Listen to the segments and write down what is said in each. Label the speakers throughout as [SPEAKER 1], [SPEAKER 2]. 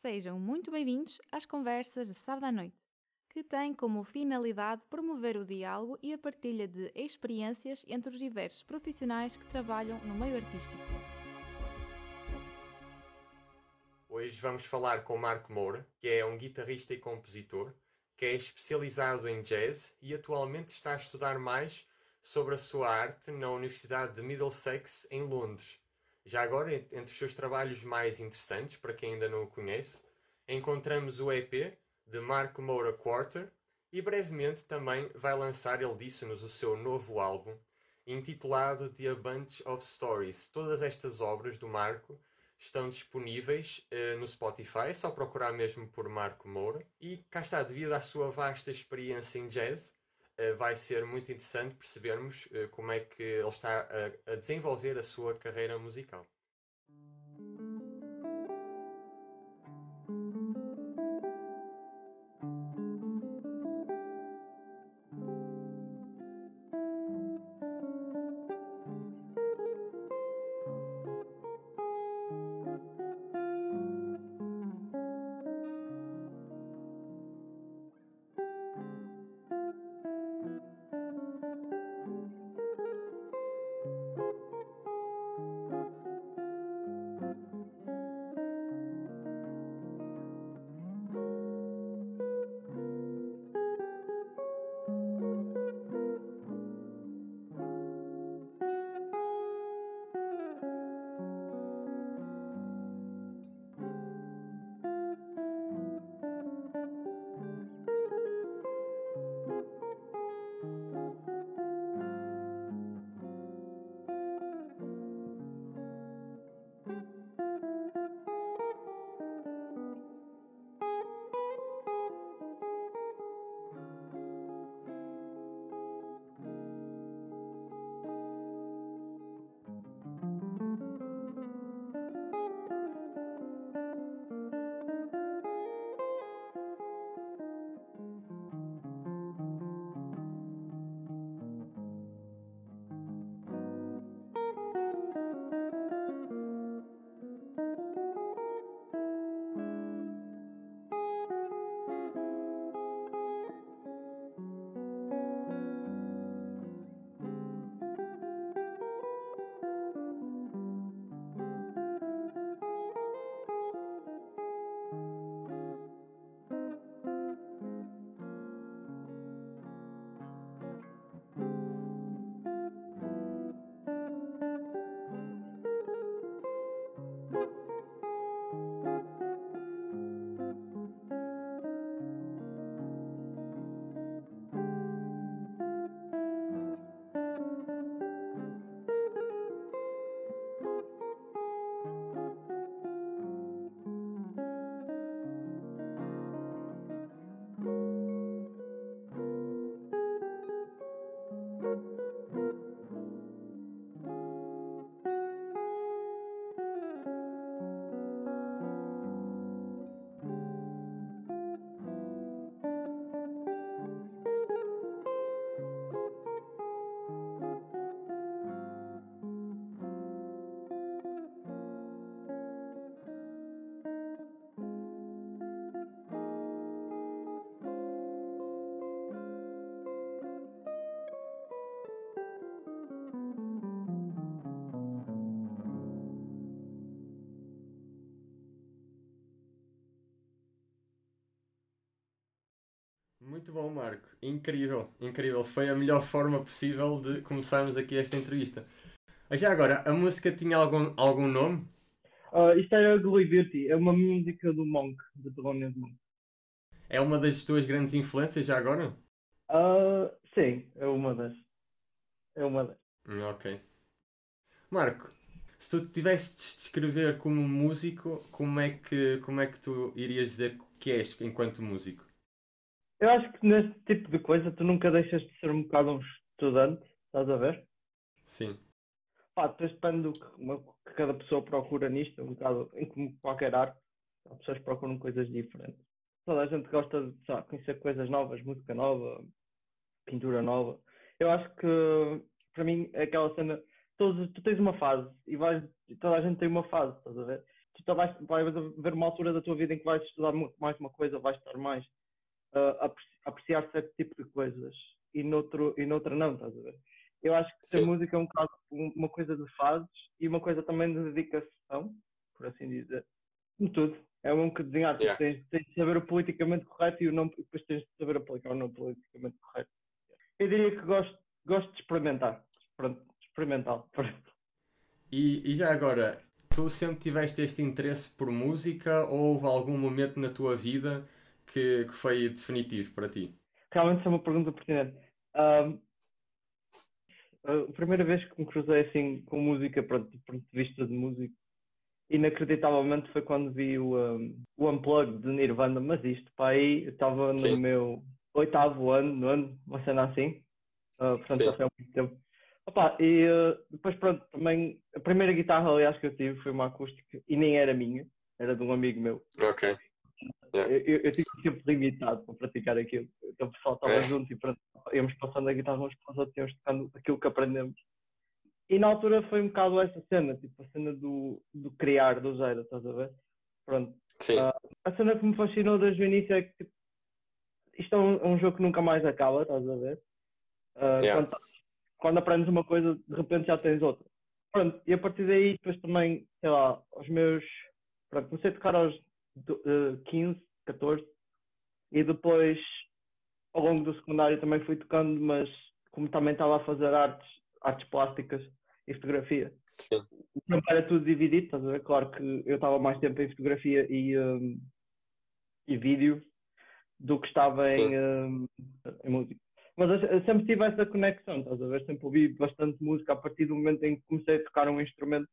[SPEAKER 1] Sejam muito bem-vindos às conversas de sábado à noite, que têm como finalidade promover o diálogo e a partilha de experiências entre os diversos profissionais que trabalham no meio artístico.
[SPEAKER 2] Hoje vamos falar com Marco Moura, que é um guitarrista e compositor, que é especializado em jazz e atualmente está a estudar mais sobre a sua arte na Universidade de Middlesex, em Londres. Já agora, entre os seus trabalhos mais interessantes, para quem ainda não o conhece, encontramos o EP de Marco Moura Quarter e brevemente também vai lançar, ele disse-nos, o seu novo álbum, intitulado The A Bunch of Stories. Todas estas obras do Marco estão disponíveis uh, no Spotify, é só procurar mesmo por Marco Moura. E cá está, devido à sua vasta experiência em jazz, vai ser muito interessante percebermos uh, como é que ele está a desenvolver a sua carreira musical. Bom, Marco. Incrível, incrível. Foi a melhor forma possível de começarmos aqui esta entrevista. Já agora, a música tinha algum, algum nome?
[SPEAKER 3] Uh, isto era Ugly Beauty, é uma música do Monk, de Thelonious Monk.
[SPEAKER 2] É uma das tuas grandes influências já agora?
[SPEAKER 3] Uh, sim, é uma das. É uma das.
[SPEAKER 2] Hum, ok. Marco, se tu tivesses de descrever como músico, como é que, como é que tu irias dizer que és enquanto músico?
[SPEAKER 3] Eu acho que neste tipo de coisa tu nunca deixas de ser um bocado um estudante, estás a ver?
[SPEAKER 2] Sim.
[SPEAKER 3] Pá, depois depende do que, uma, que cada pessoa procura nisto, um bocado em como qualquer arte, as pessoas procuram coisas diferentes. Toda a gente gosta de sabe, conhecer coisas novas, música nova, pintura nova. Eu acho que para mim é aquela cena, todos, tu tens uma fase e vais, toda a gente tem uma fase, estás a ver? tu vais, vais haver uma altura da tua vida em que vais estudar mais uma coisa, vais estar mais uh, apreciar certo tipo de coisas e, noutro, e noutra não, estás a ver? Eu acho que Sim. a música é um caso, uma coisa de fases e uma coisa também de dedicação, por assim dizer, como tudo. É um que desenhar, yeah. tens, tens de saber o politicamente correto e o não, depois tens de saber aplicar o não politicamente correto. Eu diria que gosto, gosto de experimentar. Pronto, experimental.
[SPEAKER 2] E, e já agora, tu sempre tiveste este interesse por música ou houve algum momento na tua vida que, que foi definitivo para ti?
[SPEAKER 3] Realmente é uma pergunta pertinente. Um, a primeira vez que me cruzei assim com música, pronto, do ponto de vista de música, inacreditavelmente foi quando vi o, um, o Unplugged de Nirvana, mas isto, para aí, eu estava no Sim. meu oitavo ano, no ano, uma cena assim, uh, portanto já foi há muito tempo. Opa, e uh, depois pronto, também a primeira guitarra aliás que eu tive foi uma acústica e nem era minha, era de um amigo meu.
[SPEAKER 2] Ok.
[SPEAKER 3] Yeah. Eu, eu, tive tempo limitado para praticar aquilo. Então o pessoal estava é. junto e íamos passando a guitarra uns para os outros, íamos tocando aquilo que aprendemos. E na altura foi um bocado essa cena, tipo a cena do, do criar do zero, estás a ver? Pronto.
[SPEAKER 2] Sim. Uh,
[SPEAKER 3] a cena que me fascinou desde o início é que tipo, isto é um, é um, jogo que nunca mais acaba, estás a ver? Uh, yeah. quando, quando, aprendes uma coisa, de repente já tens outra. Pronto, e a partir daí, depois também, sei lá, os meus. Pronto, comecei a tocar aos uh, 15, 14, e depois, ao longo do secundário, também fui tocando, mas como também estava a fazer artes, artes plásticas e fotografia.
[SPEAKER 2] Sim.
[SPEAKER 3] Não era tudo dividido, estás a ver? Claro que eu estava mais tempo em fotografia e, um, e vídeo do que estava em, uh, em, música. Mas eu sempre tive essa conexão, estás a ver? Sempre ouvi bastante música a partir do momento em que comecei a tocar um instrumento.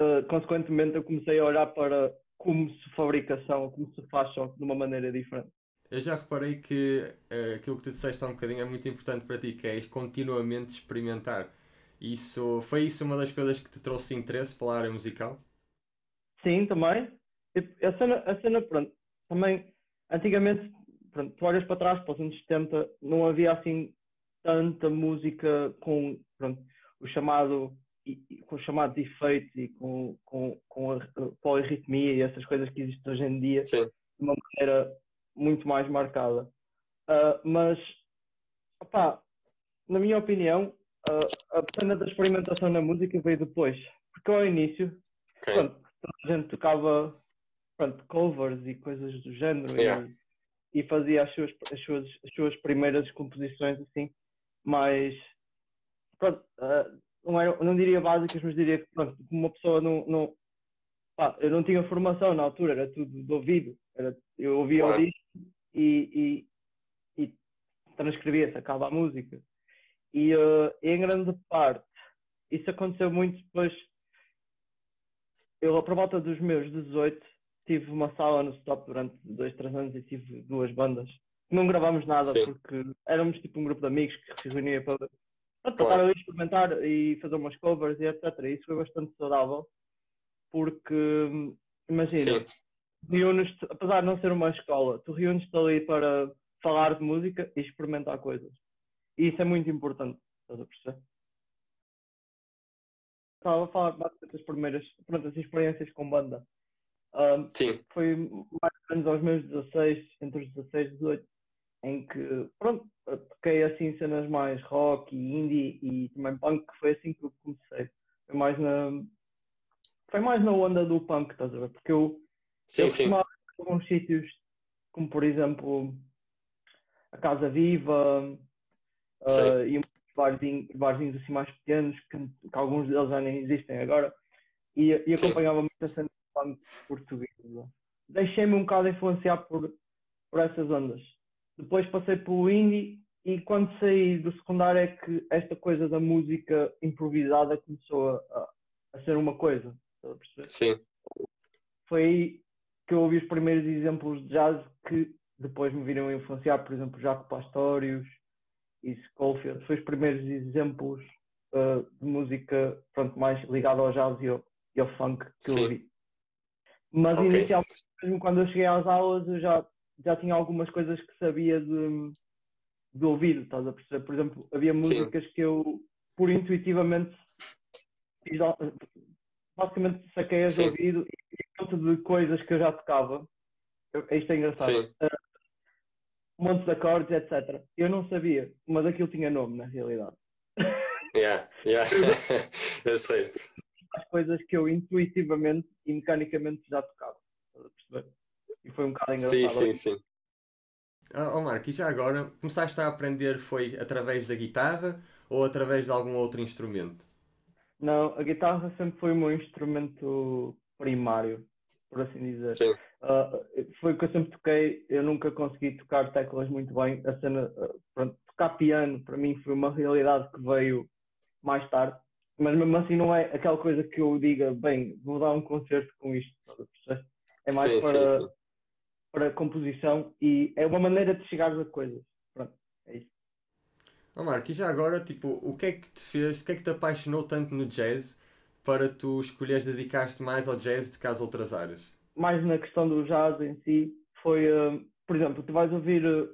[SPEAKER 3] Uh, consequentemente, eu comecei a olhar para como se fabricação, como se faz só de uma maneira diferente.
[SPEAKER 2] Eu já reparei que uh, aquilo que tu disseste há um bocadinho é muito importante para ti, que é continuamente experimentar. Isso, foi isso uma das coisas que te trouxe interesse pela área musical?
[SPEAKER 3] Sim, também. A cena, a cena pronto, também antigamente, pronto, tu olhas para trás, para os anos 70, não havia assim tanta música com pronto, o chamado com os chamados efeitos e com, com, com a polirritmia e essas coisas que existem hoje em dia
[SPEAKER 2] Sim.
[SPEAKER 3] de uma maneira muito mais marcada. Uh, mas, opá, na minha opinião, uh, a cena da experimentação na música veio depois. Porque ao início, okay. pronto, a gente tocava pronto, covers e coisas do género
[SPEAKER 2] yeah.
[SPEAKER 3] e, e, fazia as suas, as, suas, as suas primeiras composições assim, mais pronto, uh, não, era, não diria básicas, mas diria que pronto, uma pessoa não, não pá, eu não tinha formação na altura, era tudo de ouvido, era, eu ouvia claro. o disco e, e, e transcrevia, sacava a música. E uh, em grande parte, isso aconteceu muito depois. Eu, por volta dos meus 18, tive uma sala no stop durante dois, três anos e tive duas bandas. Não gravámos nada Sim. porque éramos tipo um grupo de amigos que se reunia para, para tocar ali, experimentar e fazer umas covers e etc. Isso foi bastante saudável porque, imagina, apesar de não ser uma escola, tu reúnes-te ali para falar de música e experimentar coisas. E isso é muito importante, estás a perceber? Estava a falar das primeiras pronto, as experiências com banda.
[SPEAKER 2] Um, Sim.
[SPEAKER 3] Foi mais ou menos aos meus 16, entre os 16 e 18, em que, pronto, toquei assim cenas mais rock e indie e também punk, que foi assim que eu comecei. Foi mais na, foi mais na onda do punk, estás a ver? Porque eu,
[SPEAKER 2] sim,
[SPEAKER 3] eu
[SPEAKER 2] sim.
[SPEAKER 3] alguns sítios, como por exemplo a Casa Viva uh, e barzinhos, barzinhos assim mais pequenos, que, que, alguns deles já nem existem agora, e, e acompanhava muito a cena punk portuguesa. Deixei-me um bocado influenciar por, por essas ondas. Depois passei pelo indie e quando saí do secundário é que esta coisa da música improvisada começou a, a ser uma coisa.
[SPEAKER 2] Sim.
[SPEAKER 3] Foi aí que eu ouvi os primeiros exemplos de jazz que depois me viram influenciar, por exemplo, Jaco Pastorius e Schofield. Foi os primeiros exemplos uh, de música pronto, mais ligada ao jazz e ao, e ao funk que Sim. eu ouvi. Mas okay. inicialmente, mesmo quando eu cheguei às aulas, eu já, já tinha algumas coisas que sabia de, de ouvido, estás a perceber? Por exemplo, havia músicas Sim. que eu, por intuitivamente, basicamente saquei as ouvido e monte de coisas que eu já tocava. Eu, isto é engraçado. Uh, um monte de acordes, etc. Eu não sabia, mas aquilo tinha nome na realidade.
[SPEAKER 4] Yeah, yeah. eu sei.
[SPEAKER 3] As coisas que eu intuitivamente e mecanicamente já tocava. Estás a perceber? E foi um bocado engraçado.
[SPEAKER 4] Sim, sim, sim.
[SPEAKER 2] Ah, oh Marco, e já agora, começaste a aprender foi através da guitarra ou através de algum outro instrumento?
[SPEAKER 3] Não, a guitarra sempre foi o meu instrumento primário, por assim dizer.
[SPEAKER 4] Sim.
[SPEAKER 3] Uh, foi o que eu sempre toquei, eu nunca consegui tocar teclas muito bem. A cena, uh, pronto, tocar piano para mim foi uma realidade que veio mais tarde, mas mesmo assim não é aquela coisa que eu diga, bem, vou dar um concerto com isto. É mais
[SPEAKER 4] Sim,
[SPEAKER 3] para,
[SPEAKER 4] sim, sim.
[SPEAKER 3] Para composição e é uma maneira de chegar a coisas. Pronto, é isso.
[SPEAKER 2] Oh Marco, e já agora, tipo, o que é que te fez, o que é que te apaixonou tanto no jazz para tu escolheres dedicar-te mais ao jazz do que às outras áreas?
[SPEAKER 3] mais na questão do jazz em si, foi, uh, por exemplo, tu vais ouvir uh,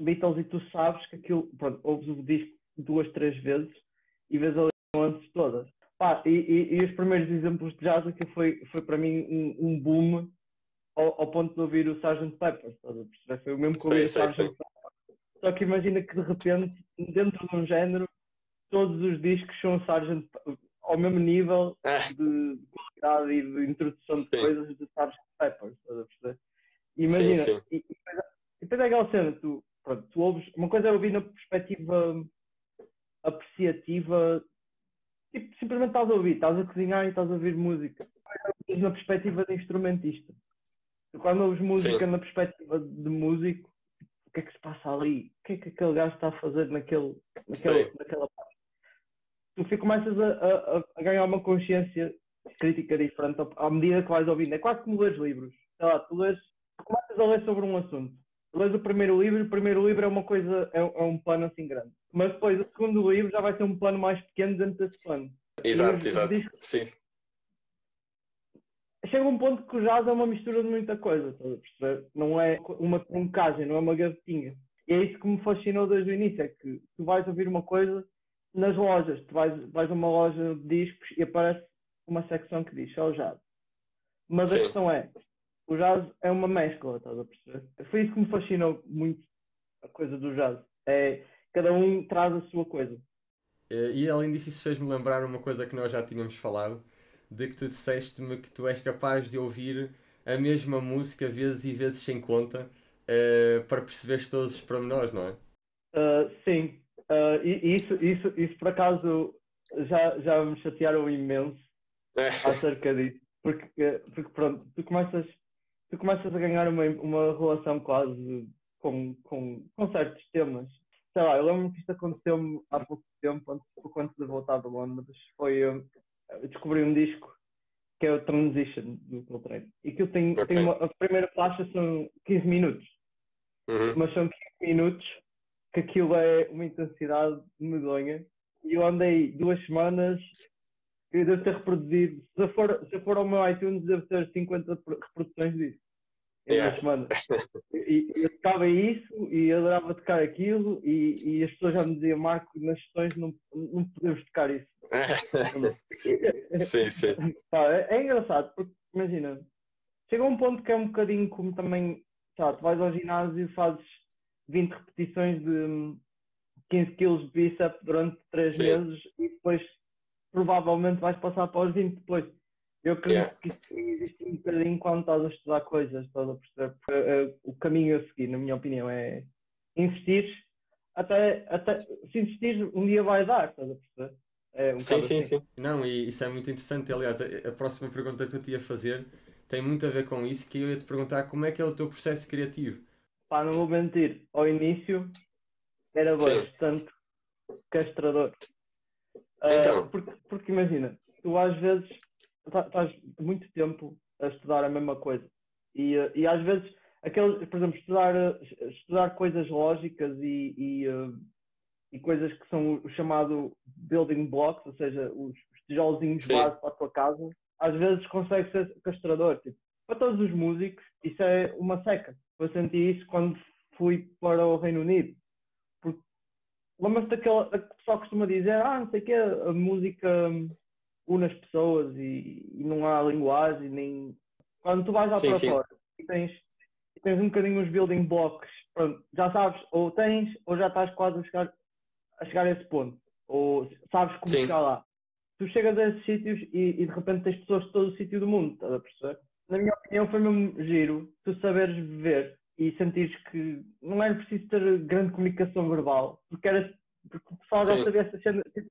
[SPEAKER 3] Beatles e tu sabes que aquilo, pronto, ouves o disco duas, três vezes e vês ali antes todas. Pá, e, e, e, os primeiros exemplos de jazz aquilo foi, foi para mim um, um boom ao, ao, ponto de ouvir o Sgt. Pepper, Foi o mesmo que ouvir o Sgt. Pepper. Só que imagina que de repente, dentro de um género, todos os discos são Sgt. ao mesmo nível de, de qualidade e de introdução de
[SPEAKER 4] Sim.
[SPEAKER 3] coisas de Sgt. Pepper, estás a perceber? E
[SPEAKER 4] Sim,
[SPEAKER 3] Imagina,
[SPEAKER 4] sim.
[SPEAKER 3] E, e depois, e depois é aquela cena, tu, pronto, tu ouves, uma coisa é ouvir na perspectiva apreciativa, tipo, simplesmente estás a ouvir, estás a cozinhar e estás a ouvir música. Ouves na perspectiva de instrumentista. Quando ouves música
[SPEAKER 4] Sim.
[SPEAKER 3] na perspectiva de músico, o que é que se passa ali? O que é que aquele gajo está a fazer naquele, naquele, naquela parte? Tu começas a, a- a- ganhar uma consciência crítica diferente à- medida que vais ouvindo. É quase como lês livros. Sei lá, tu lês, tu começas a ler sobre um assunto. Tu lês o primeiro livro, o primeiro livro é uma coisa, é, é um plano assim grande. Mas depois o segundo livro já vai ser um plano mais pequeno dentro desse plano.
[SPEAKER 4] Exato, exato. Sim.
[SPEAKER 3] Chega um ponto que o jazz é uma mistura de muita coisa, estás a perceber? Não é uma truncagem, não é uma gavetinha. E é isso que me fascinou desde o início, é que tu vais ouvir uma coisa nas lojas, tu vais, vais a uma loja de discos e aparece uma secção que diz só jazz. Mas a
[SPEAKER 4] Sim.
[SPEAKER 3] questão é, o jazz é uma mescla, estás a perceber? Foi isso que me fascinou muito a coisa do jazz. É, cada um traz a sua coisa.
[SPEAKER 2] Eh, E além disso, isso fez-me lembrar uma coisa que nós já tínhamos falado, de que tu disseste-me que tu és capaz de ouvir a mesma música vezes e vezes sem conta, eh, para perceberes todos os pormenores, não é?
[SPEAKER 3] Uh, sim, Uh, e isso, isso, isso por acaso já, já me chatearam imenso acerca disso, porque, porque pronto, tu começas, tu começas a ganhar uma, uma relação quase com, com, com certos temas. Sei lá, eu lembro-me que isto aconteceu-me há pouco tempo, antes, pouco antes de voltar de Londres, foi uh, descobri um disco que é o Transition do Coltrane. E que tem,
[SPEAKER 4] Ok.
[SPEAKER 3] tem uma, a primeira faixa são 15 minutos
[SPEAKER 4] Uhum.
[SPEAKER 3] mas são 15 minutos que aquilo é uma intensidade medonha. E eu andei duas semanas, eu devo ter reproduzido, se eu for, se eu for ao meu iTunes, devo ter 50 reproduções disso. Em
[SPEAKER 4] Yeah.
[SPEAKER 3] duas semanas. E e eu tocava isso e adorava tocar aquilo e, e as pessoas já me diziam, Marco, nas sessões não, não podemos tocar isso.
[SPEAKER 4] sim, sim.
[SPEAKER 3] Pá, é, é engraçado, porque imagina, chega um ponto que é um bocadinho como também, tá, tu vais ao ginásio e fazes 20 repetições de hum, 15 kg de bíceps durante 3
[SPEAKER 4] Sim.
[SPEAKER 3] meses e depois provavelmente vais passar para os 20 depois. Eu acredito
[SPEAKER 4] Yeah.
[SPEAKER 3] que isso existe um bocadinho quando estás a estudar coisas, estás a perceber? Porque, eh, o caminho a seguir, na minha opinião, é investir até, até se investir um dia vai dar, estás a perceber? É um
[SPEAKER 4] Sim, sim,
[SPEAKER 3] assim.
[SPEAKER 4] sim.
[SPEAKER 2] Não, e isso é muito interessante. Aliás, a, a próxima pergunta que eu te ia fazer tem muito a ver com isso, que eu ia te perguntar como é que é o teu processo criativo.
[SPEAKER 3] Pá, não vou mentir, ao início era
[SPEAKER 4] Sim.
[SPEAKER 3] bastante castrador. Ah,
[SPEAKER 4] Então.
[SPEAKER 3] porque, porque imagina, tu às vezes tá- estás muito tempo a estudar a mesma coisa e, ah, e às vezes aqueles, por exemplo, estudar, ah, estudar coisas lógicas e, e, ah, e coisas que são o chamado building blocks, ou seja, os, os tijolinhos base para a tua casa, às vezes consegue ser castrador. Tipo, para todos os músicos, isso é uma seca. Eu senti isso quando fui para o Reino Unido. Porque lembras-te daquela. a que o pessoal costuma dizer, ah, não sei o quê, a música une as pessoas e, e não há linguagem, nem. Quando tu vais lá
[SPEAKER 4] Sim,
[SPEAKER 3] para
[SPEAKER 4] sim.
[SPEAKER 3] fora e tens, tens um bocadinho os building blocks, pronto, já sabes, ou tens, ou já estás quase a chegar a, chegar a esse ponto, ou sabes como
[SPEAKER 4] Sim.
[SPEAKER 3] chegar lá. Tu chegas a esses sítios e, e de repente tens pessoas de todo o sítio do mundo, estás a perceber? Na minha opinião, foi mesmo giro tu saberes viver e sentires que não era preciso ter grande comunicação verbal, porque, era, porque o pessoal já sabia essa cena, tipo,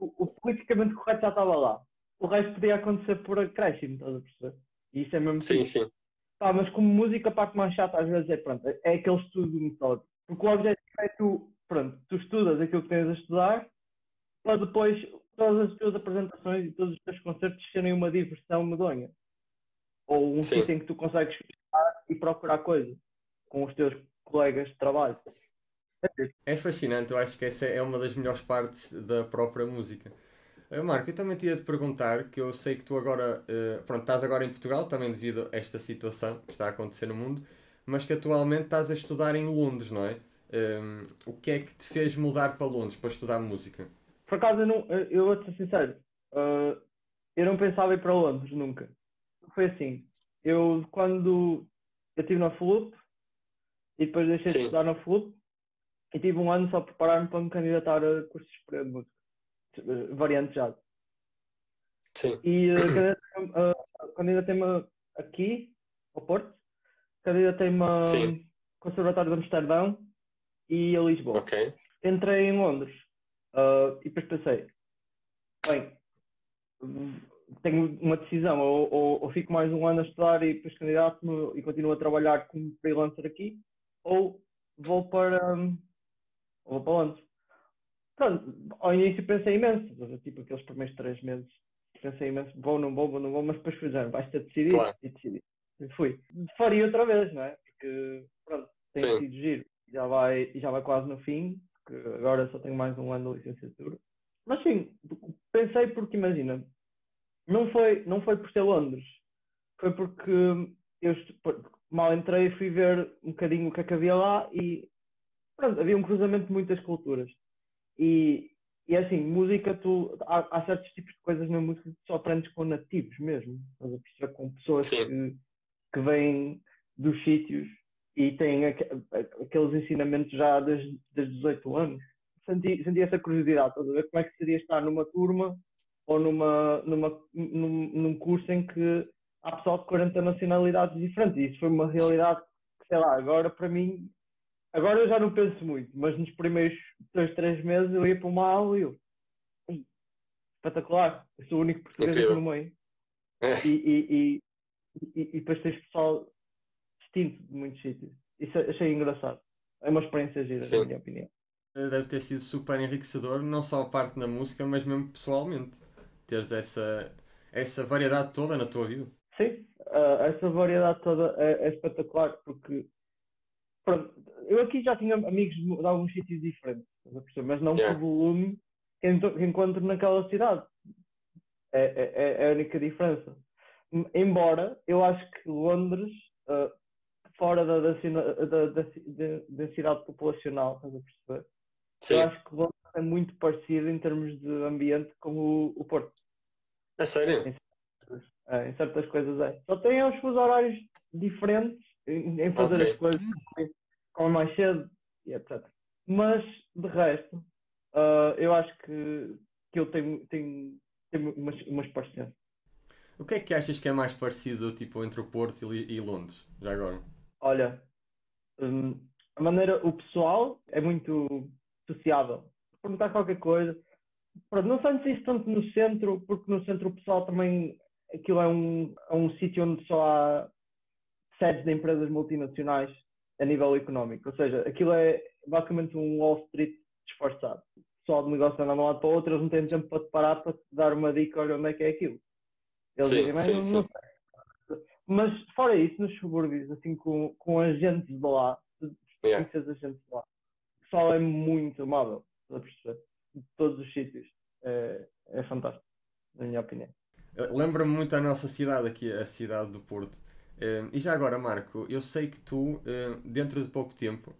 [SPEAKER 3] o, o politicamente correto já estava lá. O resto podia acontecer por acréscimo, estás a perceber? E isso é mesmo
[SPEAKER 4] Sim, sim.
[SPEAKER 3] Pá, mas como música, pá, que mais chato às vezes é, pronto, é aquele estudo metódico. Porque o objetivo é tu, pronto, tu estudas aquilo que tens a estudar, para depois todas as tuas apresentações e todos os teus concertos serem uma diversão medonha. Ou um
[SPEAKER 4] Sim.
[SPEAKER 3] sítio em que tu consegues e procurar coisas com os teus colegas de trabalho.
[SPEAKER 2] É fascinante, eu acho que essa é uma das melhores partes da própria música. Eh, Marco, eu também tinha de perguntar, que eu sei que tu agora, eh, pronto, estás agora em Portugal, também devido a esta situação que está a acontecer no mundo, mas que atualmente estás a estudar em Londres, não é? Ehm, o que é que te fez mudar para Londres para estudar música?
[SPEAKER 3] Por acaso, eu, não, eu vou ser sincero, ah, eu não pensava ir para Londres nunca. Foi assim, eu quando eu estive na FLUP e depois deixei
[SPEAKER 4] Sim.
[SPEAKER 3] de estudar na FLUP e tive um ano só a preparar-me para me candidatar a cursos de música, eh, variante jazz.
[SPEAKER 4] Sim.
[SPEAKER 3] E uh, candidatei-me uh, aqui, ao Porto, candidatei-me a
[SPEAKER 4] Sim.
[SPEAKER 3] Conservatório de Amsterdão e a Lisboa.
[SPEAKER 4] Ok.
[SPEAKER 3] Entrei em Londres uh, e depois pensei, bem, tenho uma decisão, ou, ou, ou fico mais um ano a estudar e depois candidato-me e continuo a trabalhar como freelancer aqui, ou vou para, um, ou vou para Londres. Pronto, ao início pensei imenso, tipo aqueles primeiros três meses, pensei imenso, vou, não vou, vou, não vou, mas depois fui dizendo, vais ter de decidir
[SPEAKER 4] Claro.
[SPEAKER 3] e decidi. Fui. Faria outra vez, não é? Porque, pronto, tem sido giro. Já vai, já vai quase no fim, porque agora só tenho mais um ano de licenciatura. Mas sim, pensei porque imagina, não foi, não foi por ser Londres, foi porque eu mal entrei e fui ver um bocadinho o que é que havia lá e pronto, havia um cruzamento de muitas culturas. E, e assim, música, tu, há, há certos tipos de coisas na música que só aprendes com nativos mesmo, estás a perceber, com pessoas
[SPEAKER 4] Sim.
[SPEAKER 3] que, que vêm dos sítios e têm aque- aqueles ensinamentos já desde, desde 18 anos. Senti, senti essa curiosidade, estás a ver como é que seria estar numa turma ou numa, numa, num, num curso em que há pessoal de 40 nacionalidades diferentes. E isso foi uma realidade que, sei lá, agora para mim, agora eu já não penso muito, mas nos primeiros dois, três meses eu ia para uma aula e eu, "Ei, espetacular, eu sou o único português aqui no meio. E, e, e, e, e depois tens pessoal distinto de muitos sítios. Isso achei engraçado. É uma experiência gira,
[SPEAKER 4] Sim.
[SPEAKER 3] na minha opinião.
[SPEAKER 2] Deve ter sido super enriquecedor, não só a parte na música, mas mesmo pessoalmente. Teres essa, essa variedade toda na tua vida.
[SPEAKER 3] Sim, ah, essa variedade toda é, é espetacular porque pronto, eu aqui já tinha amigos de, alguns sítios diferentes, mas não
[SPEAKER 4] Yeah.
[SPEAKER 3] por volume que encontro naquela cidade. É, é- é a única diferença. Embora eu acho que Londres, ah, fora da, da, da, da densidade populacional, estás a perceber?
[SPEAKER 4] Sim.
[SPEAKER 3] Eu acho que Londres é muito parecido em termos de ambiente com o, o Porto.
[SPEAKER 4] A sério?
[SPEAKER 3] É, em certas coisas é. Só tem os fusos horários diferentes em, em fazer
[SPEAKER 4] Ok.
[SPEAKER 3] as coisas como mais cedo e etc. Mas, de resto, ah, eu acho que, que eu tenho, tenho, tenho umas, umas parecências.
[SPEAKER 2] O que é que achas que é mais parecido tipo, entre o Porto e, e Londres, já agora?
[SPEAKER 3] Olha, hum, a maneira, o pessoal é muito sociável. Perguntar qualquer coisa. Pronto, não sentes isso tanto no centro, porque no centro o pessoal também, aquilo é um, é um sítio onde só há sedes de empresas multinacionais a nível económico. Ou seja, aquilo é basicamente um Wall Street disfarçado. O pessoal de negócio anda de um lado para o outro, eles não têm tempo para te parar para te dar uma dica, olha onde é que é aquilo. Eles
[SPEAKER 4] Sim,
[SPEAKER 3] dizem, mas
[SPEAKER 4] sim,
[SPEAKER 3] não,
[SPEAKER 4] sim.
[SPEAKER 3] não sei. Mas fora isso, nos subúrbios, assim, com, com agentes de lá,
[SPEAKER 4] Yeah.
[SPEAKER 3] conheces agentes de lá, o pessoal é muito amável, estás a perceber? De todos os sítios. É, é fantástico, na minha opinião.
[SPEAKER 2] Eh, Lembra-me muito a nossa cidade aqui, a cidade do Porto. Eh, e já agora, Marco, eu sei que tu, eh, dentro de pouco tempo,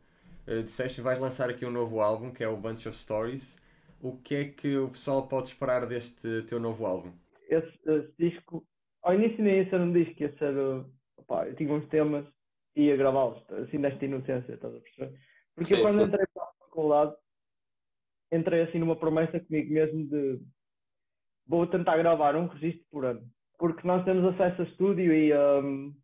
[SPEAKER 2] disseste que vais lançar aqui um novo álbum, que é o Bunch of Stories. O que é que o pessoal pode esperar deste teu novo álbum?
[SPEAKER 3] Esse, esse disco ao início nem ia ser um disco, ia ser. Opá, eu tinha uns temas e ia gravá-los, assim nesta inocência, estás a perceber? Porque
[SPEAKER 4] Sim,
[SPEAKER 3] eu, quando
[SPEAKER 4] sim.
[SPEAKER 3] entrei para a faculdade, entrei assim numa promessa comigo mesmo de vou tentar gravar um registro por ano. Porque nós temos acesso a estúdio e um,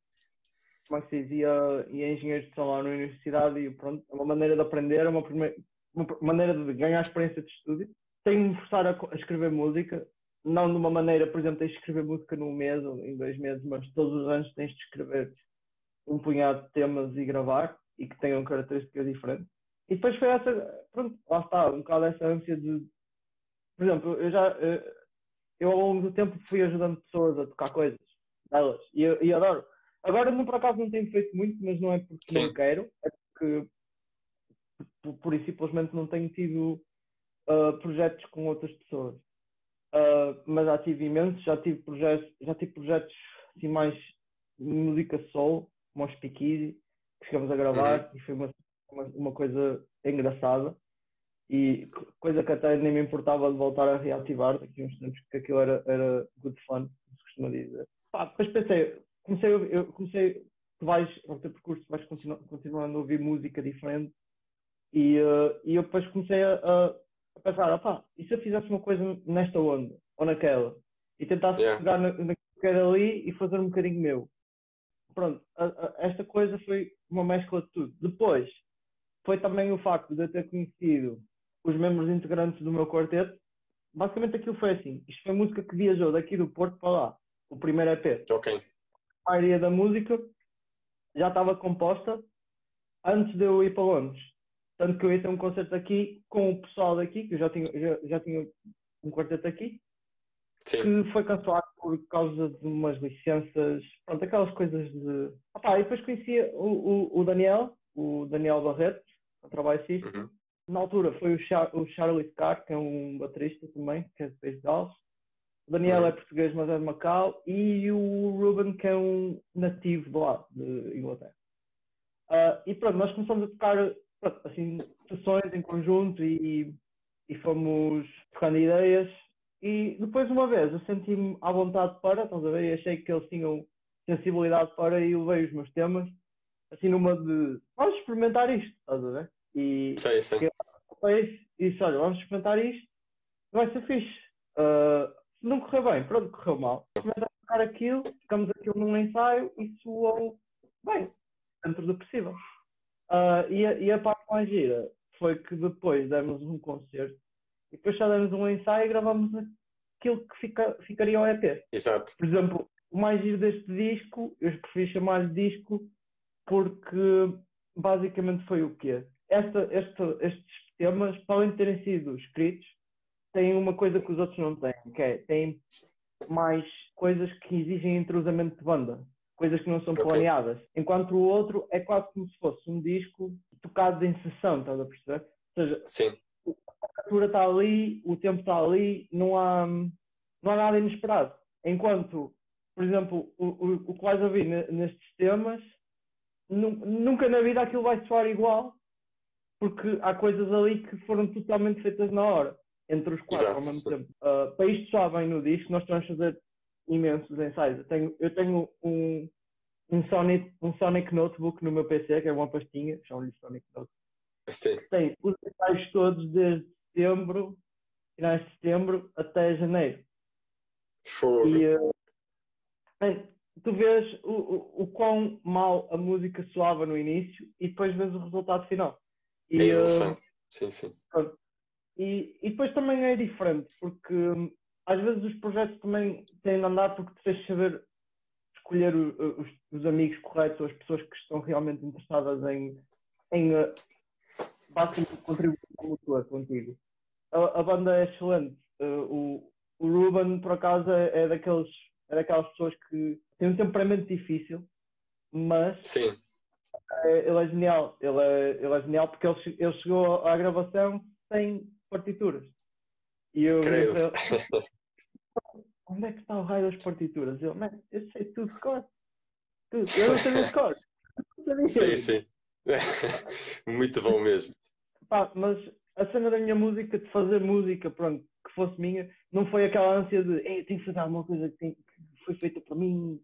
[SPEAKER 3] como é que se diz? E a, e a engenheiros de som lá na universidade e pronto, é uma maneira de aprender, é uma, uma maneira de ganhar experiência de estúdio. Tenho de me forçar a, a escrever música, não de uma maneira, por exemplo, tens de escrever música num mês ou em dois meses, mas todos os anos tens de escrever um punhado de temas e gravar e que tenham características diferentes. E depois foi essa, pronto, lá está, um bocado essa ânsia de, por exemplo, eu já, eh, eu ao longo do tempo fui ajudando pessoas a tocar coisas delas e, eu- e adoro. Agora, não, por acaso, não tenho feito muito, mas não é porque
[SPEAKER 4] Sim.
[SPEAKER 3] não quero, é porque por, por e simplesmente não tenho tido ah, projetos com outras pessoas. Ah, mas já tive imensos, já tive projetos, já tive projetos assim mais de música soul, como os Speakeasy, que chegamos a gravar e foi uma, uma, uma coisa engraçada. E co- coisa que até nem me importava de voltar a reativar daqui a uns tempos, porque aquilo era, era good fun, como se costuma dizer. Pá, depois pensei, comecei, eu comecei, tu vais, ao teu percurso, vais continu, continuando a ouvir música diferente. E, eh, e eu depois comecei a, a, a pensar, opá, e se eu fizesse uma coisa nesta onda ou naquela e tentasse
[SPEAKER 4] Yeah.
[SPEAKER 3] pegar na, que era ali e fazer um bocadinho meu. Pronto, a- a- esta coisa foi uma mescla de tudo. Depois, foi também o facto de eu ter conhecido os membros integrantes do meu quarteto. Basicamente aquilo foi assim. Isto foi música que viajou daqui do Porto para lá. O primeiro EP.
[SPEAKER 4] Ok.
[SPEAKER 3] A maioria da música já estava composta antes de eu ir para Londres. Tanto que eu ia ter um concerto aqui com o pessoal daqui, que eu já tinha, já, já tinha um quarteto aqui,
[SPEAKER 4] Sim.
[SPEAKER 3] que foi cancelado por causa de umas licenças, pronto, aquelas coisas de. Ah, pá, e depois conhecia o, o, o Daniel, o Daniel Barreto, que trabalho assiste.
[SPEAKER 4] Uhum.
[SPEAKER 3] Na altura foi o, Char o Charlie Carr, que é um baterista também, que é de País de Gales. O Daniel
[SPEAKER 4] Uhum.
[SPEAKER 3] é português, mas é de Macau. E o Ruben, que é um nativo de lá, de Inglaterra. Ah, e pronto, nós começamos a tocar assim, sessões em conjunto e, e fomos trocando ideias. E depois, uma vez, eu senti-me à vontade para, estás a ver? E achei que eles tinham sensibilidade para e levei os meus temas, assim, numa de vamos experimentar isto, estás a ver? E
[SPEAKER 4] Sei, sei.
[SPEAKER 3] depois disse: olha, vamos experimentar isto, vai ser fixe. Ah, se não correr bem, pronto, correu mal. Experimentar tocar aquilo, ficamos aquilo num ensaio e soou bem, dentro do possível. Ah, e, a, e a parte mais gira foi que depois demos um concerto e depois só demos um ensaio e gravamos aquilo que fica, ficaria ao EP.
[SPEAKER 4] Exato.
[SPEAKER 3] Por exemplo, o mais giro deste disco, eu preferi chamar-lhe disco porque basicamente foi o quê? Esta, esta, estes temas, para além de terem sido escritos, têm uma coisa que os outros não têm, que é têm mais coisas que exigem entrosamento de banda, coisas que não são planeadas. Enquanto o outro é quase como se fosse um disco tocado em sessão, estás a perceber? Ou seja,
[SPEAKER 4] Sim.
[SPEAKER 3] a altura está ali, o tempo está ali, não há, não há nada inesperado. Enquanto, por exemplo, o, o, o que vais ouvir ne- nestes temas, nu- nunca na vida aquilo vai soar igual, porque há coisas ali que foram totalmente feitas na hora, entre os quatro
[SPEAKER 4] Exato,
[SPEAKER 3] ao mesmo
[SPEAKER 4] sim.
[SPEAKER 3] tempo. Ah, para isto soar bem no disco, nós estamos a fazer imensos ensaios. Eu tenho, eu tenho um, um, Sonic, um Sonic Notebook no meu PC, que é uma pastinha, chamam-lhe Sonic Notebook
[SPEAKER 4] Sim.
[SPEAKER 3] tem os ensaios todos desde setembro, finais de setembro até janeiro.
[SPEAKER 4] Fogo.
[SPEAKER 3] E eh, bem, tu vês o, o, o quão mal a música soava no início e depois vês o resultado final. E, eh,
[SPEAKER 4] evolução. Sim, sim.
[SPEAKER 3] e, e depois também é diferente, porque às vezes os projetos também têm de andar porque tu tens de saber escolher o- os, os amigos corretos, as pessoas que estão realmente interessadas em, em eh, basicamente contribuir mútua contigo. A, a banda é excelente. Eh, o, o Ruben, por acaso, é, é daqueles, é daquelas pessoas que têm um temperamento difícil, mas
[SPEAKER 4] Sim.
[SPEAKER 3] é, ele é genial. Ele é, ele é genial porque ele, ele chegou à gravação sem partituras. E eu
[SPEAKER 4] Creio.
[SPEAKER 3] Onde é que está o raio das partituras? Ele, man, eu sei tudo de cor. Tudo. Eu não sabia de cor. Eu.
[SPEAKER 4] Sim, sim. Muito bom mesmo.
[SPEAKER 3] Pá, mas a cena da minha música, de fazer música, pronto, que fosse minha, não foi aquela ânsia de Ei, eu tenho que fazer alguma coisa que, tem- que foi feita para mim.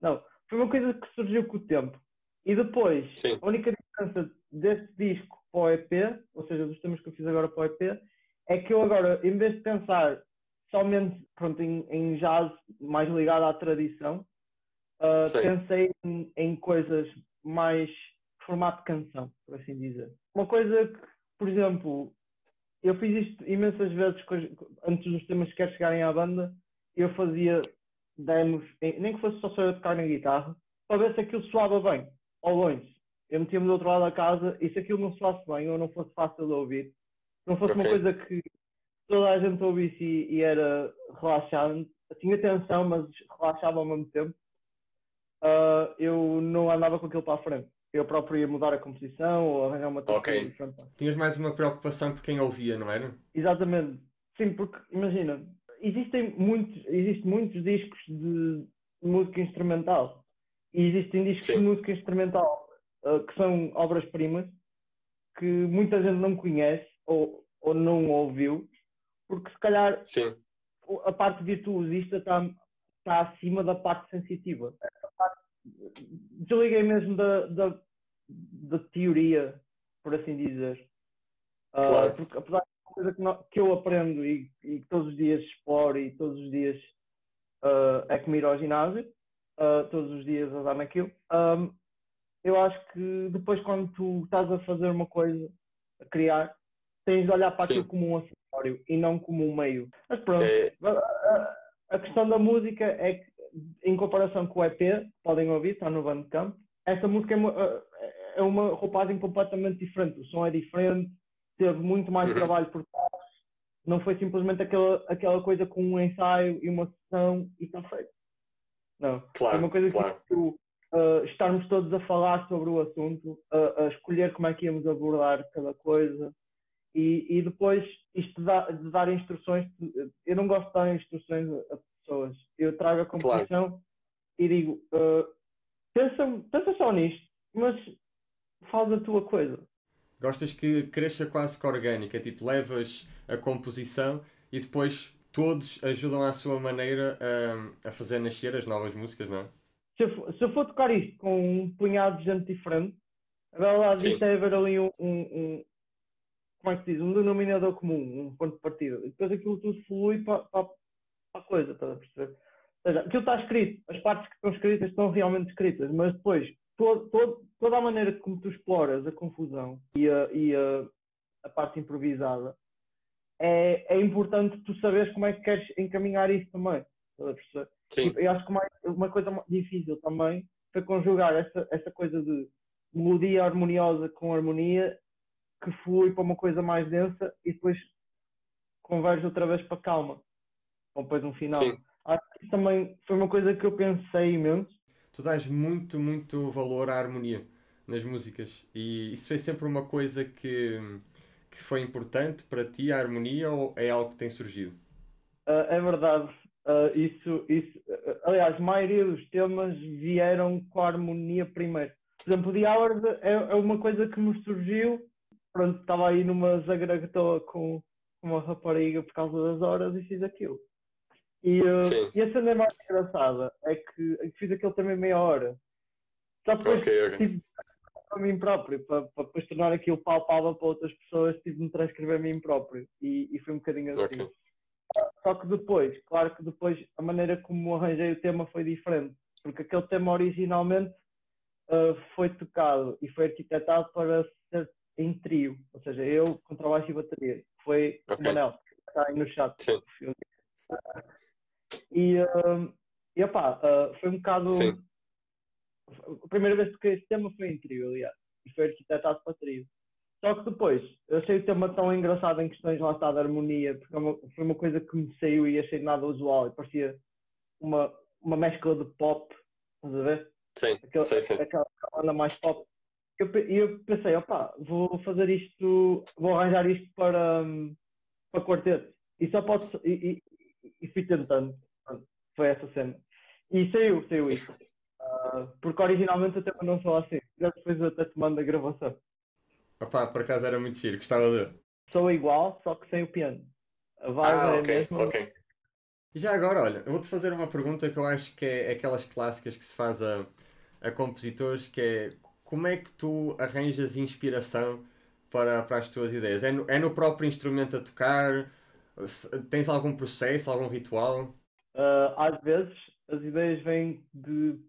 [SPEAKER 3] Não, foi uma coisa que surgiu com o tempo. E depois,
[SPEAKER 4] Sim.
[SPEAKER 3] a única diferença desse disco para o EP, ou seja, dos temas que eu fiz agora para o EP, é que eu agora, em vez de pensar somente pronto, em, em jazz mais ligado à tradição, uh, pensei em, em coisas mais formato de canção, por assim dizer. Uma coisa que, por exemplo, eu fiz isto imensas vezes antes dos temas sequer chegarem à banda, eu fazia demos, em- nem que fosse só só eu tocar na guitarra, para ver se aquilo soava bem, ao longe. Eu metia-me do outro lado da casa e se aquilo não soasse bem ou não fosse fácil de ouvir, não fosse uma
[SPEAKER 4] Ok.
[SPEAKER 3] coisa que toda a gente ouvisse e, e era relaxante, tinha tensão, mas relaxava ao mesmo tempo, ah, eu não andava com aquilo para a frente. Eu próprio ia mudar a composição ou arranjar uma textura
[SPEAKER 4] Ok.
[SPEAKER 3] diferente.
[SPEAKER 2] Tinhas mais uma preocupação por quem ouvia, não era?
[SPEAKER 3] Exatamente. Sim, porque imagina, existem muitos, existem muitos discos de música instrumental e existem discos
[SPEAKER 4] Sim.
[SPEAKER 3] de música instrumental ah, que são obras-primas que muita gente não conhece ou, ou não ouviu, porque se calhar
[SPEAKER 4] Sim,
[SPEAKER 3] a parte virtuosista está está acima da parte sensitiva. Parte- Desliguei mesmo da, da, da teoria, por assim dizer. Ah,
[SPEAKER 4] Claro.
[SPEAKER 3] porque apesar de uma coisa que, nó- que eu aprendo e, que todos os dias exploro e todos os dias ah, é como ir ao ginásio, ah, todos os dias a dar naquilo, ah, eu acho que depois quando tu estás a fazer uma coisa, a criar, tens de olhar para
[SPEAKER 4] Sim.
[SPEAKER 3] aquilo como um e não como um meio. Mas pronto,
[SPEAKER 4] é,
[SPEAKER 3] a, a- questão da música é que, em comparação com o EP, podem ouvir, está no Bandcamp, essa música é uma, é uma roupagem completamente diferente. O som é diferente, teve muito mais
[SPEAKER 4] Uhum.
[SPEAKER 3] trabalho por trás. Não foi simplesmente aquela, aquela coisa com um ensaio e uma sessão e está feito. Não.
[SPEAKER 4] Claro,
[SPEAKER 3] é uma coisa
[SPEAKER 4] claro.
[SPEAKER 3] que tu, ah, estarmos todos a falar sobre o assunto, a, a escolher como é que íamos abordar cada coisa. E, e depois isto de dar, de dar instruções, eu não gosto de dar instruções a, pessoas. Eu trago a composição e digo, ah, pensa, pensa só nisto, mas faz a tua coisa.
[SPEAKER 2] Gostas que cresça quase que orgânica, tipo, levas a composição e depois todos ajudam à sua maneira a, a fazer nascer as novas músicas, não é?
[SPEAKER 3] Se eu, for- se eu for tocar isto com um punhado de gente diferente, a verdade
[SPEAKER 4] Sim.
[SPEAKER 3] disto é haver ali um, um- como é que se diz, um denominador comum, um ponto de partida. E depois aquilo tudo flui para, para, para a coisa, estás a perceber? Ou seja, aquilo está escrito, as partes que estão escritas estão realmente escritas, mas depois todo, todo- toda a maneira como tu exploras a confusão e a, e a, a parte improvisada é, é importante tu saberes como é que queres encaminhar isso também. Estás a perceber?
[SPEAKER 4] sim,
[SPEAKER 3] eu acho que mais- uma coisa difícil também foi conjugar essa, essa coisa de melodia harmoniosa com harmonia que flui para uma coisa mais densa e depois converge outra vez para calma. Ou depois um final.
[SPEAKER 4] sim,
[SPEAKER 3] Acho que isso também foi uma coisa que eu pensei imenso.
[SPEAKER 2] Tu dás muito, muito valor à harmonia nas músicas e isso foi sempre uma coisa que, que foi importante para ti, a harmonia, ou é algo que tem surgido?
[SPEAKER 3] Ah, é verdade. Ah, isso, isso, ah, aliás, a maioria dos temas vieram com a harmonia primeiro. Por exemplo, The Hours é, é uma coisa que me surgiu. Pronto, estava aí numa zagragatoa com uma rapariga por causa das horas e fiz aquilo. E,
[SPEAKER 4] Sim.
[SPEAKER 3] e a cena mais engraçada é que, é que fiz aquilo também meia hora. Só depois
[SPEAKER 4] Ok, ok.
[SPEAKER 3] tive para mim próprio, para, para depois tornar aquilo palpável para outras pessoas, tive de me transcrever a mim próprio. E, e foi um bocadinho assim.
[SPEAKER 4] Ok.
[SPEAKER 3] Só que depois, claro que depois a maneira como arranjei o tema foi diferente, porque aquele tema originalmente ah, foi tocado e foi arquitetado para ser em trio, ou seja, eu, contrabaixo e bateria. Foi
[SPEAKER 4] Ok.
[SPEAKER 3] o Manel, que está aí no chat.
[SPEAKER 4] Sim.
[SPEAKER 3] E, ah, e opá, ah, foi um bocado.
[SPEAKER 4] Sim.
[SPEAKER 3] A primeira vez que toquei esse tema foi em trio, aliás, e foi arquitetado para trio. Só que depois, eu achei o tema tão engraçado em questões lá está de harmonia, porque é foi uma coisa que me saiu e achei nada usual, e parecia uma, uma mescla de pop, estás a ver?
[SPEAKER 4] Sim,
[SPEAKER 3] Aquela,
[SPEAKER 4] sim, sim.
[SPEAKER 3] aquela banda mais pop. Eu E eu, pensei, opá, vou fazer isto, vou arranjar isto para, para quarteto. E só pode. E, e, e fui tentando. Foi essa cena. E saiu, saiu isto. Ah, porque originalmente tema não sou assim. Já depois eu até te mando a gravação.
[SPEAKER 2] Opá, por acaso era muito giro, gostava de ver.
[SPEAKER 3] Sou igual, só que sem o piano. A voz
[SPEAKER 4] Ah,
[SPEAKER 3] é a
[SPEAKER 4] ok,
[SPEAKER 3] mesma,
[SPEAKER 4] ok.
[SPEAKER 2] E já agora, olha, eu vou-te fazer uma pergunta que eu acho que é aquelas clássicas que se faz a, a compositores, que é como é que tu arranjas inspiração para, para as tuas ideias? É no, é no próprio instrumento a tocar? Tens algum processo, algum ritual?
[SPEAKER 3] Uh, às vezes as ideias vêm de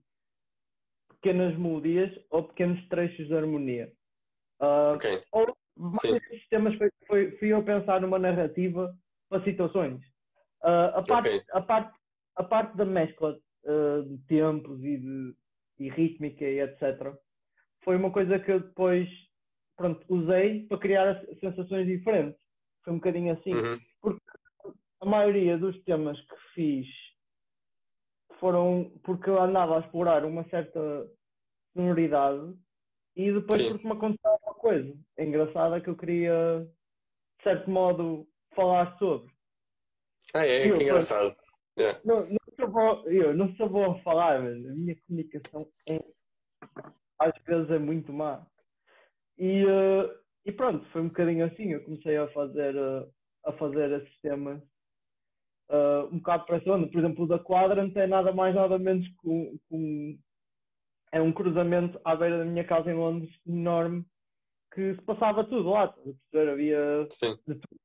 [SPEAKER 3] pequenas melodias ou pequenos trechos de harmonia. Uh,
[SPEAKER 4] Ok.
[SPEAKER 3] Ou vários sistemas foi, foi, fui eu pensar numa narrativa para situações. Uh, a, parte,
[SPEAKER 4] Ok.
[SPEAKER 3] a, parte, a parte da mescla uh, de tempos e, de, e rítmica e etc. foi uma coisa que eu depois pronto, usei para criar sensações diferentes. Foi um bocadinho assim
[SPEAKER 4] Uhum.
[SPEAKER 3] a maioria dos temas que fiz foram porque eu andava a explorar uma certa sonoridade e depois
[SPEAKER 4] Sim.
[SPEAKER 3] porque me aconteceu uma coisa engraçada que eu queria, de certo modo, falar sobre.
[SPEAKER 4] Ah, é?
[SPEAKER 3] Eu,
[SPEAKER 4] Que engraçado. Yeah.
[SPEAKER 3] Não, não sou bom, eu não sou bom a falar, mas a minha comunicação é, às vezes é muito má. E, eh, e pronto, foi um bocadinho assim. Eu comecei a fazer, eh, a fazer esses temas eh, um bocado para essa onda. Por exemplo, o da Quadrant é nada mais, nada menos que um, que um- é um cruzamento à beira da minha casa em Londres enorme que se passava tudo lá. a? Havia
[SPEAKER 4] Sim.
[SPEAKER 3] de tudo.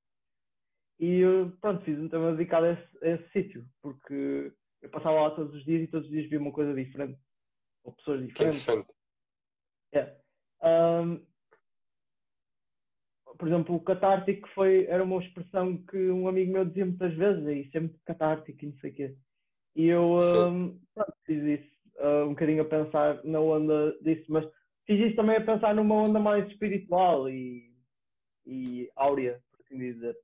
[SPEAKER 3] E pronto, fiz um tema dedicado a esse, a esse sítio, porque eu passava lá todos os dias e todos os dias via uma coisa diferente, ou pessoas
[SPEAKER 4] Que
[SPEAKER 3] diferentes.
[SPEAKER 4] interessante.
[SPEAKER 3] É. Ahm, por exemplo, o catártico foi, era uma expressão que um amigo meu dizia muitas vezes, e sempre catártico e não sei o quê. E eu ahm, pronto, fiz isso ah, um bocadinho a pensar na onda disso, mas fiz isso também a pensar numa onda mais espiritual e, e áurea, por assim dizer.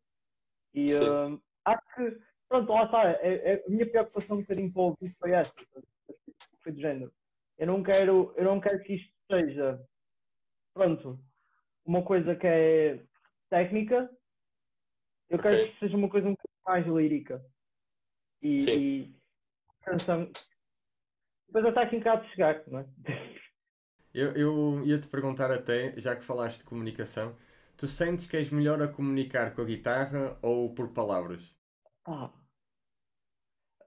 [SPEAKER 3] E ahm, acho que, pronto, lá está, é- é- a minha preocupação um bocadinho com o ouvido foi esta, foi do género. Eu não quero, eu não quero que isto seja, pronto, uma coisa que é técnica, eu quero
[SPEAKER 4] Ok.
[SPEAKER 3] que seja uma coisa um bocadinho mais lírica. E,
[SPEAKER 4] Sim.
[SPEAKER 3] e canção. Depois a técnica há de chegar, não é?
[SPEAKER 2] Eu, eu ia-te perguntar até, já que falaste de comunicação, tu sentes que és melhor a comunicar com a guitarra ou por palavras?
[SPEAKER 3] Ah.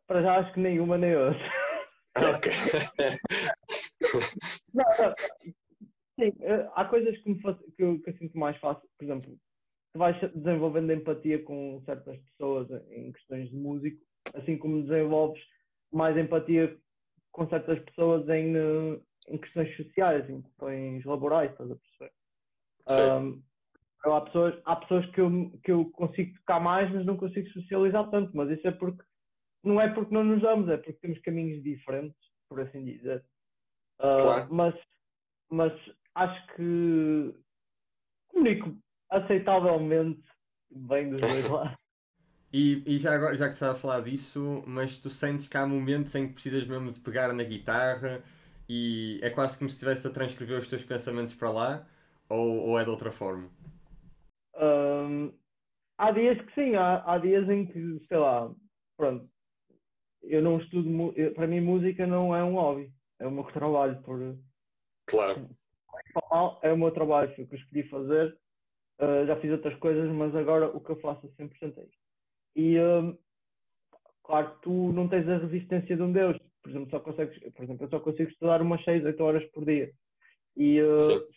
[SPEAKER 3] Para já acho que nenhuma nem outra.
[SPEAKER 4] Ok.
[SPEAKER 3] Não, não. Sim, eh, há coisas que, me que, eu, que eu sinto mais fácil. Por exemplo, tu vais desenvolvendo empatia com certas pessoas em questões de músico, assim como desenvolves mais empatia com certas pessoas em, eh, em questões sociais, em questões laborais, estás a perceber?
[SPEAKER 4] Sim.
[SPEAKER 3] Eu- há pessoas, há pessoas que, eu, que eu consigo tocar mais, mas não consigo socializar tanto. Mas isso é porque não é porque não nos damos, é porque temos caminhos diferentes, por assim dizer. Ah,
[SPEAKER 4] Claro.
[SPEAKER 3] mas, mas acho que comunico aceitavelmente bem dos dois lados.
[SPEAKER 2] E, e já agora, já que estás a falar disso, mas tu sentes que há momentos em que precisas mesmo de pegar na guitarra e é quase como se estivesse a transcrever os teus pensamentos para lá, ou, ou é de outra forma?
[SPEAKER 3] Ahm, há dias que sim, há, há dias em que, sei lá, pronto, eu não estudo, eu- para mim música não é um hobby, é o meu trabalho, por
[SPEAKER 4] Claro.
[SPEAKER 3] é o meu trabalho, foi o que eu escolhi fazer, Ah, já fiz outras coisas, mas agora o que eu faço a 100% é isto. E, ahm, claro que tu não tens a resistência de um Deus, por exemplo, só consegues, por exemplo, eu só consigo estudar umas 6, 8 horas por dia. E
[SPEAKER 4] Sim.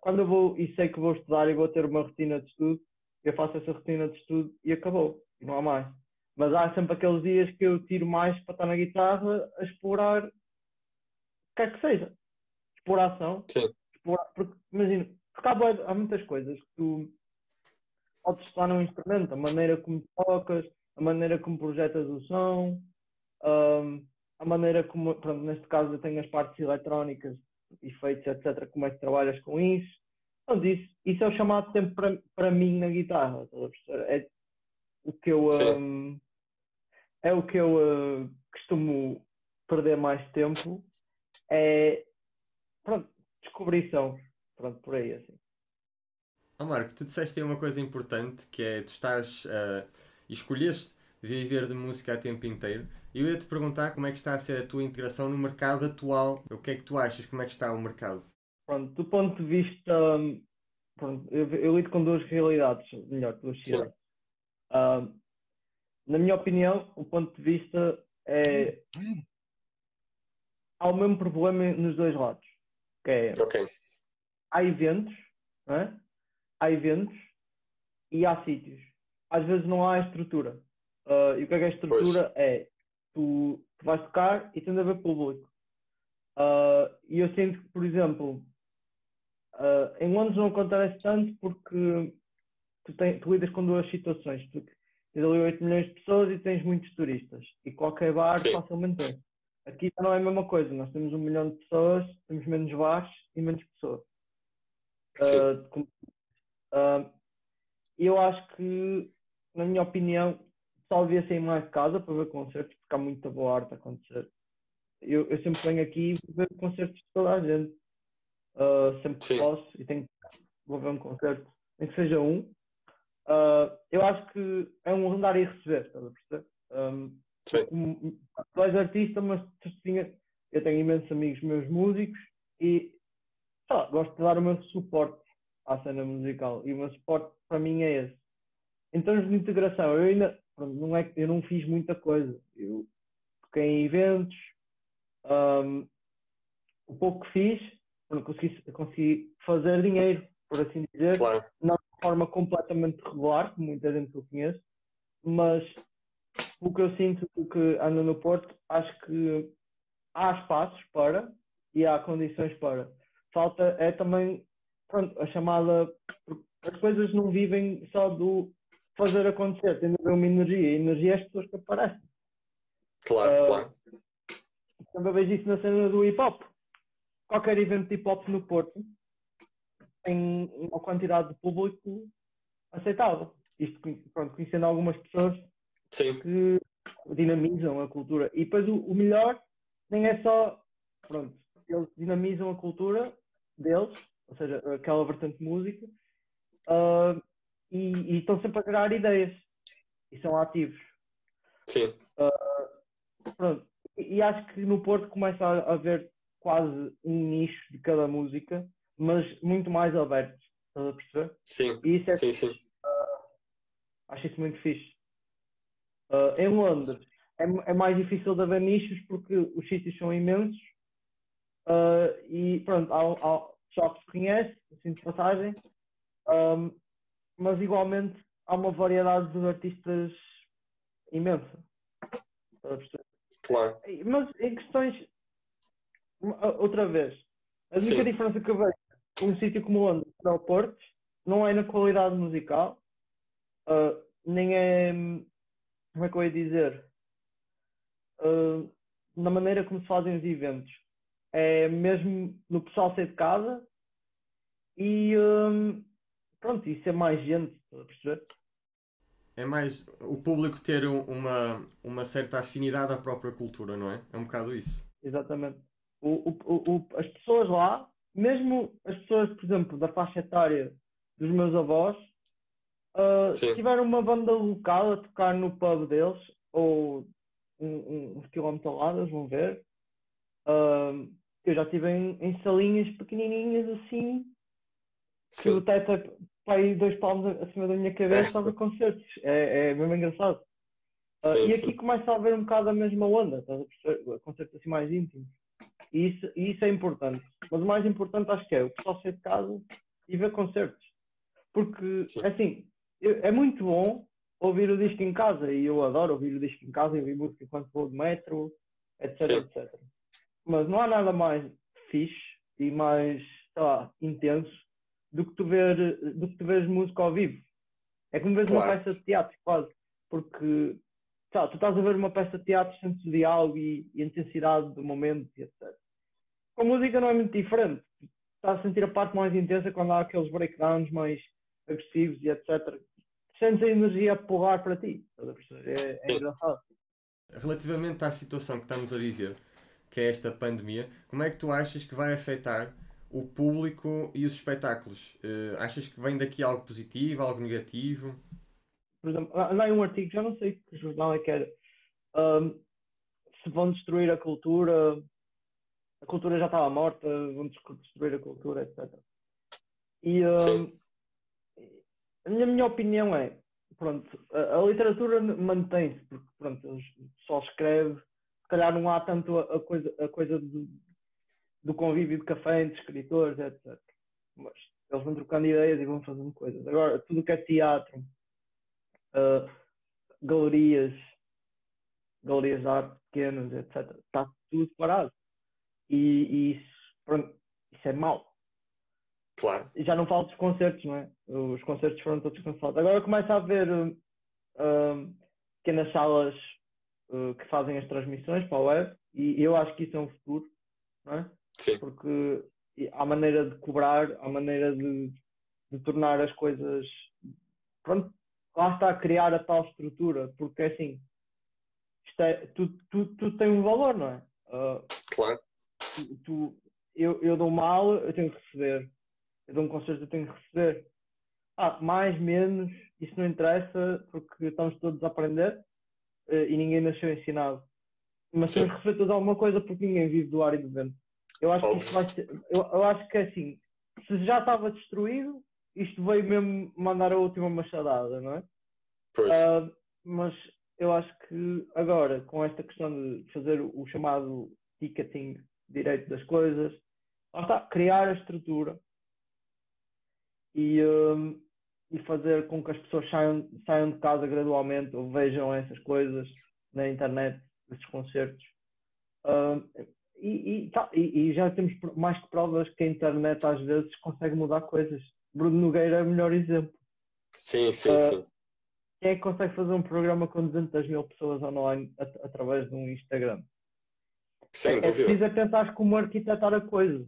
[SPEAKER 3] quando eu vou e sei que vou estudar e vou ter uma rotina de estudo, eu faço essa rotina de estudo e acabou, e não há mais. Mas há sempre aqueles dias que eu tiro mais para estar na guitarra a explorar quer que seja. Exploração.
[SPEAKER 4] Sim.
[SPEAKER 3] Explorar, porque, imagina, porque há, há muitas coisas que tu podes estudar num instrumento, a maneira como tocas, a maneira como projetas o som, ahm, a maneira como, pronto, neste caso eu tenho as partes eletrónicas, efeitos, etc., como é que trabalhas com isso. Pronto, isso, isso é o chamado tempo para, para mim na guitarra? É o que eu, ahm, é o que eu ah, costumo perder mais tempo, é, pronto, descobrição, pronto, por aí, assim.
[SPEAKER 2] Oh Marco, tu disseste aí uma coisa importante que é tu estás e escolheste viver de música a tempo inteiro. E eu ia-te perguntar como é que está a ser a tua integração no mercado atual. O que é que tu achas? Como é que está o mercado?
[SPEAKER 3] Pronto, do ponto de vista. Pronto, eu, eu lido com duas realidades, melhor, duas
[SPEAKER 4] Sim.
[SPEAKER 3] cidades. Hum, na minha opinião, o ponto de vista é. Há o mesmo problema nos dois lados. Que é, há eventos, é? há eventos e há sítios. Às vezes não há estrutura. Ah, e o que é que é a estrutura? É tu, tu vais tocar e tens a ver público. Ah, e eu sinto que, por exemplo, ah, em Londres não acontece tanto porque tu, tens, tu lidas com duas situações. Tu tens ali 8 milhões de pessoas e tens muitos turistas. E qualquer bar
[SPEAKER 4] Sim.
[SPEAKER 3] facilmente tem. Aqui já não é a mesma coisa. Nós temos um milhão de pessoas, temos menos bares e menos pessoas. Como- ah, eu acho que, na minha opinião, pessoal devia sair mais de casa para ver concertos, porque há muita boa arte a acontecer. Eu, eu sempre venho aqui ver concertos de toda a gente. Ah, sempre que
[SPEAKER 4] Sim.
[SPEAKER 3] posso e tenho que vou ver um concerto, nem que seja um. Eu acho que é um andar e receber, estás a perceber? Um, Como- tu és artista, mas tu tinha, eu tenho imensos amigos meus músicos e gosto de dar o meu suporte à cena musical e o meu suporte para mim é esse. Em termos de integração, eu ainda pronto, não é, que- eu não fiz muita coisa. Eu toquei em eventos, ahm, o pouco que fiz, pronto, consegui, consegui fazer dinheiro, por assim dizer
[SPEAKER 4] Claro.
[SPEAKER 3] de forma completamente regular, como muita gente que eu conheço, mas o que eu sinto que anda no Porto, acho que há espaços para e há condições para. Falta é também pronto, a chamada. As coisas não vivem só do fazer acontecer, tem de haver uma energia. A energia é as pessoas que aparecem.
[SPEAKER 4] Claro,
[SPEAKER 3] Ah,
[SPEAKER 4] claro.
[SPEAKER 3] Também vejo isso na cena do hip hop. Qualquer evento de hip hop no Porto tem uma quantidade de público aceitável. Isto, pronto, conhecendo algumas pessoas
[SPEAKER 4] Sim,
[SPEAKER 3] que dinamizam a cultura. E depois o, o melhor nem é só, pronto, eles dinamizam a cultura deles, ou seja, aquela vertente música, ah, e, e estão sempre a criar ideias. E são ativos.
[SPEAKER 4] sim,
[SPEAKER 3] Pronto. E, e acho que no Porto começa a haver quase um nicho de cada música, mas muito mais aberto. Estás a perceber?
[SPEAKER 4] sim,
[SPEAKER 3] E isso é
[SPEAKER 4] sim, sim.
[SPEAKER 3] Acho isso muito fixe. Ah, em Londres é, é mais difícil de haver nichos porque os sítios são imensos Ah, e pronto, há, há só que se conhece, assim de passagem, Ahm, mas igualmente há uma variedade de artistas imensa.
[SPEAKER 4] Claro.
[SPEAKER 3] Mas em questões, outra vez, a única
[SPEAKER 4] Sim.
[SPEAKER 3] diferença que eu vejo um sítio como Londres para o Porto não é na qualidade musical, ah, nem é, como é que eu ia dizer, Ah, na maneira como se fazem os eventos. É mesmo no pessoal sair de casa e hum, pronto, isso é mais gente, estás a perceber?
[SPEAKER 2] É mais o público ter um- uma, uma certa afinidade à própria cultura, não é? É um bocado isso.
[SPEAKER 3] Exatamente. O, o, o- as pessoas lá, mesmo as pessoas, por exemplo, da faixa etária dos meus avós, ah,
[SPEAKER 4] Sim.
[SPEAKER 3] se tiver uma banda local a tocar no pub deles, ou um, um, uns quilómetros ao lado, eles vão ver. Ah, eu já estive em, em salinhas pequenininhas assim, que o
[SPEAKER 4] Sim,
[SPEAKER 3] teto é para aí dois palmos acima da minha cabeça,
[SPEAKER 4] É.
[SPEAKER 3] faz concertos. É, é mesmo engraçado. Ah,
[SPEAKER 4] sim,
[SPEAKER 3] e
[SPEAKER 4] sim.
[SPEAKER 3] aqui começa a haver um bocado a mesma onda, estás a perceber? Concertos assim mais íntimos. E isso, e isso é importante. Mas o mais importante acho que é o pessoal sair de casa e ver concertos. Porque,
[SPEAKER 4] Sim.
[SPEAKER 3] assim, eu- é muito bom ouvir o disco em casa e eu adoro ouvir o disco em casa e ouvir música enquanto vou de metro, etc,
[SPEAKER 4] Sim.
[SPEAKER 3] etc. Mas não há nada mais fixe e mais, lá, intenso do que tu ver, do que tu veres música ao vivo. É como uma
[SPEAKER 4] Claro.
[SPEAKER 3] peça de teatro, quase. Porque lá, tu estás a ver uma peça de teatro, diálogo e, e intensidade do momento e etc. Com a música não é muito diferente. Estás a sentir a parte mais intensa quando há aqueles breakdowns mais agressivos e etc. Sentes a energia a pular para ti. É, é engraçado.
[SPEAKER 2] Relativamente à situação que estamos a viver, que é esta pandemia, como é que tu achas que vai afetar o público e os espetáculos? Eh, achas que vem daqui algo positivo, algo negativo?
[SPEAKER 3] Por exemplo, há um artigo, já não sei que jornal é que era, ahm, se vão destruir a cultura, a cultura já estava morta, vão des- destruir a cultura, etc. E ahm, a minha, minha opinião é, pronto, a, a literatura mantém-se, porque pronto, o pessoal escreve, se calhar não há tanto a, a coisa, a coisa do, do convívio de café entre escritores, etc. Mas eles vão trocando ideias e vão fazendo coisas. Agora, tudo que é teatro, uh, galerias, galerias de arte pequenas, etc., está tudo parado. E, e isso, pronto, isso é mau.
[SPEAKER 4] Claro.
[SPEAKER 3] Já não falo dos concertos, não é? Os concertos foram todos cancelados. Agora começa a haver uh, pequenas salas uh, que fazem as transmissões para a web e eu acho que isso é um futuro, não é?
[SPEAKER 4] Sim.
[SPEAKER 3] Porque há maneira de cobrar, há maneira de, de tornar as coisas. Pronto, lá está a criar a tal estrutura, porque assim, é, tu, tu, tu tem um valor, não é?
[SPEAKER 4] Uh, claro.
[SPEAKER 3] Tu, tu, eu, eu dou mal, eu tenho que receber eu dou um concerto, eu tenho que receber. Ah, mais, menos, isso não interessa porque estamos todos a aprender uh, e ninguém nasceu ensinado. Mas Sim. temos que receber todos alguma coisa porque ninguém vive do ar e do vento. Eu acho que isso vai ser, eu, eu acho que é assim, se já estava destruído, isto veio mesmo mandar a última machadada, não é?
[SPEAKER 4] Pois. Uh,
[SPEAKER 3] mas eu acho que agora, com esta questão de fazer o chamado ticketing direito das coisas, lá está, criar a estrutura e, um, e fazer com que as pessoas saiam, saiam de casa gradualmente ou vejam essas coisas na internet, esses concertos. Um, e, e, tá, e, já temos mais que provas que a internet às vezes consegue mudar coisas. Bruno Nogueira é o melhor exemplo.
[SPEAKER 4] Sim, sim, uh, sim.
[SPEAKER 3] Quem é que consegue fazer um programa com 200 mil pessoas online at através de um Instagram?
[SPEAKER 4] Sem
[SPEAKER 3] é, é preciso é pensar como arquitetar a coisa.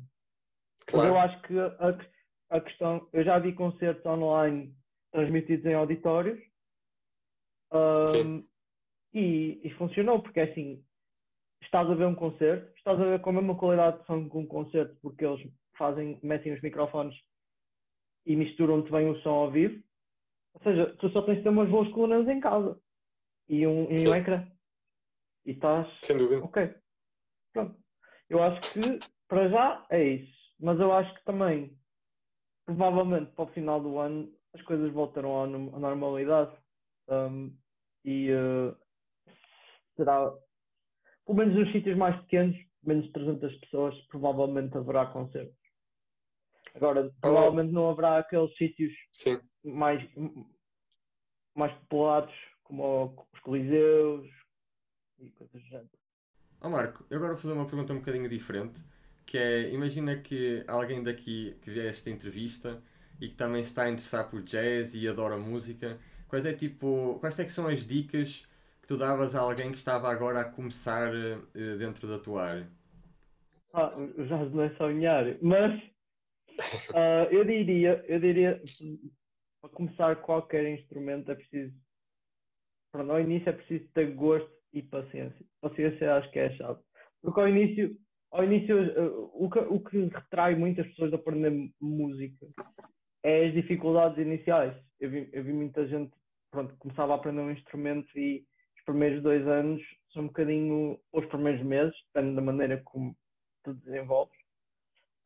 [SPEAKER 3] Claro. Mas eu acho que a, a questão, eu já vi concertos online transmitidos em auditórios um, e, e, funcionou, porque é assim, estás a ver um concerto, estás a ver com a mesma qualidade de som que um concerto, porque eles fazem, metem os microfones e misturam-te bem o som ao vivo. Ou seja, tu só tens de ter umas boas colunas em casa e um, e um ecrã. E estás.
[SPEAKER 4] Sem dúvida.
[SPEAKER 3] Ok. Pronto. Eu acho que para já é isso. Mas eu acho que também provavelmente para o final do ano as coisas voltarão à, normalidade um, e uh, será, pelo menos nos sítios mais pequenos, menos de 300 pessoas, provavelmente haverá concertos. Agora, provavelmente não haverá aqueles sítios
[SPEAKER 4] Sim.
[SPEAKER 3] mais, mais populados, como os coliseus e coisas do género.
[SPEAKER 2] Oh Marco, eu agora vou fazer uma pergunta um bocadinho diferente que é, imagina que alguém daqui que vê esta entrevista e que também está a interessar por jazz e adora música, quais é tipo, quais é que são as dicas que tu davas a alguém que estava agora a começar uh, dentro da tua área?
[SPEAKER 3] Ah, jazz não é só minha área, mas uh, eu diria, eu diria, para começar qualquer instrumento é preciso, para ao início é preciso ter gosto e paciência. Paciência acho que é a chave. Porque ao início ao início, eh, o que, o que retrai muitas pessoas de aprender música é as dificuldades iniciais. Eu vi, eu vi muita gente, pronto, começava a aprender um instrumento e os primeiros dois anos são um bocadinho, ou os primeiros meses, depende da maneira como tu desenvolves,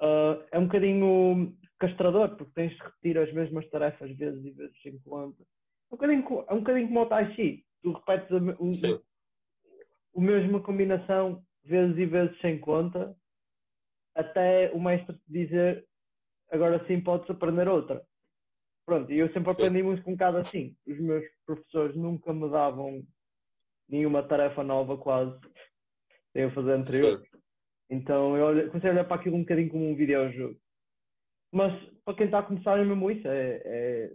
[SPEAKER 3] uh, é um bocadinho castrador, porque tens de repetir as mesmas tarefas vezes e vezes sem conta. É um bocadinho, é um bocadinho como o Tai Chi. Tu repetes a, o, o mesma combinação vezes e vezes sem conta, até o mestre te dizer agora sim podes aprender outra. Pronto, e eu sempre sim. aprendi muito com um bocado assim. Os meus professores nunca me davam nenhuma tarefa nova quase sem eu fazer anterior. Sim. Então eu comecei a olhar para aquilo um bocadinho como um videojogo. Mas para quem está a começar é mesmo isso, é, é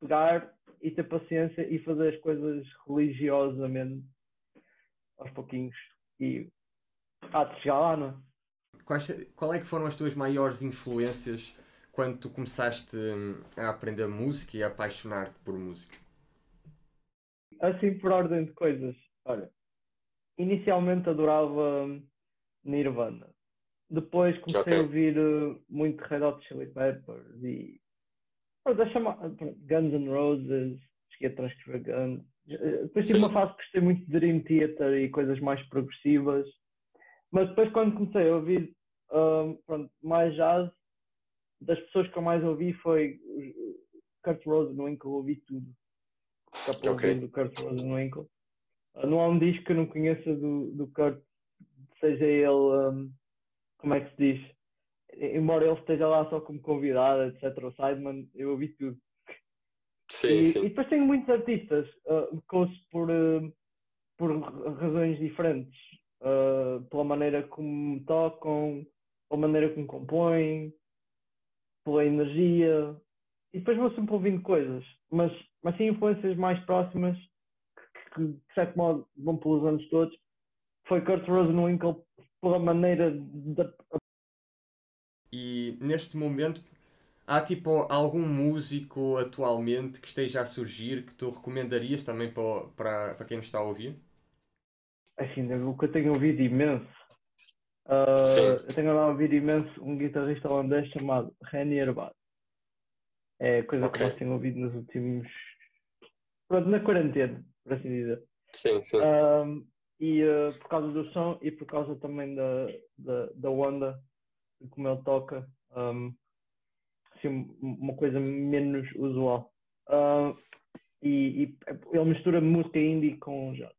[SPEAKER 3] pegar e ter paciência e fazer as coisas religiosamente aos pouquinhos. E há de chegar lá, não é?
[SPEAKER 2] Quais, qual é que foram as tuas maiores influências quando tu começaste hum, a aprender música e a apaixonar-te por música?
[SPEAKER 3] Assim, por ordem de coisas. Olha, inicialmente adorava hum, Nirvana. Depois comecei okay. a ouvir uh, muito Red Hot Chili Peppers e chama... Guns N' Roses, cheguei a transcrever Guns. Eh, depois tive uma fase que gostei muito de Dream Theater e coisas mais progressivas. Mas depois, quando comecei a ouvir um, pronto, mais jazz, das pessoas que eu mais ouvi foi Kurt Rose, no em que eu ouvi tudo. Para okay. do Kurt Rosenwinkel. Uh, não há um disco que eu não conheça do, do Kurt, seja ele, um, como é que se diz? Embora ele esteja lá só como convidado, etc. O Sideman, eu ouvi tudo.
[SPEAKER 4] Sim,
[SPEAKER 3] e,
[SPEAKER 4] sim.
[SPEAKER 3] e depois tenho muitos artistas uh, que ouço por, uh, por razões diferentes. Uh, pela maneira como tocam, pela maneira como compõem, pela energia. E depois vou sempre ouvindo coisas, mas, mas sim influências mais próximas que, que, de certo modo vão pelos anos todos. Foi Kurt Rosenwinkel pela maneira de.
[SPEAKER 2] E neste momento há tipo algum músico atualmente que esteja a surgir que tu recomendarias também para, para, para quem nos está a ouvir?
[SPEAKER 3] Assim, o que eu tenho ouvido imenso. Uh, eu tenho ouvido imenso um guitarrista holandês chamado Renier Bad. É coisa okay. que eu tenho ouvido nos últimos. Pronto, na quarentena, por assim dizer.
[SPEAKER 4] Sim, sim.
[SPEAKER 3] Uh, e uh, por causa do som e por causa também da, da, da onda, como ele toca, um, assim, uma coisa menos usual. Uh, e, e, ele mistura música indie com jazz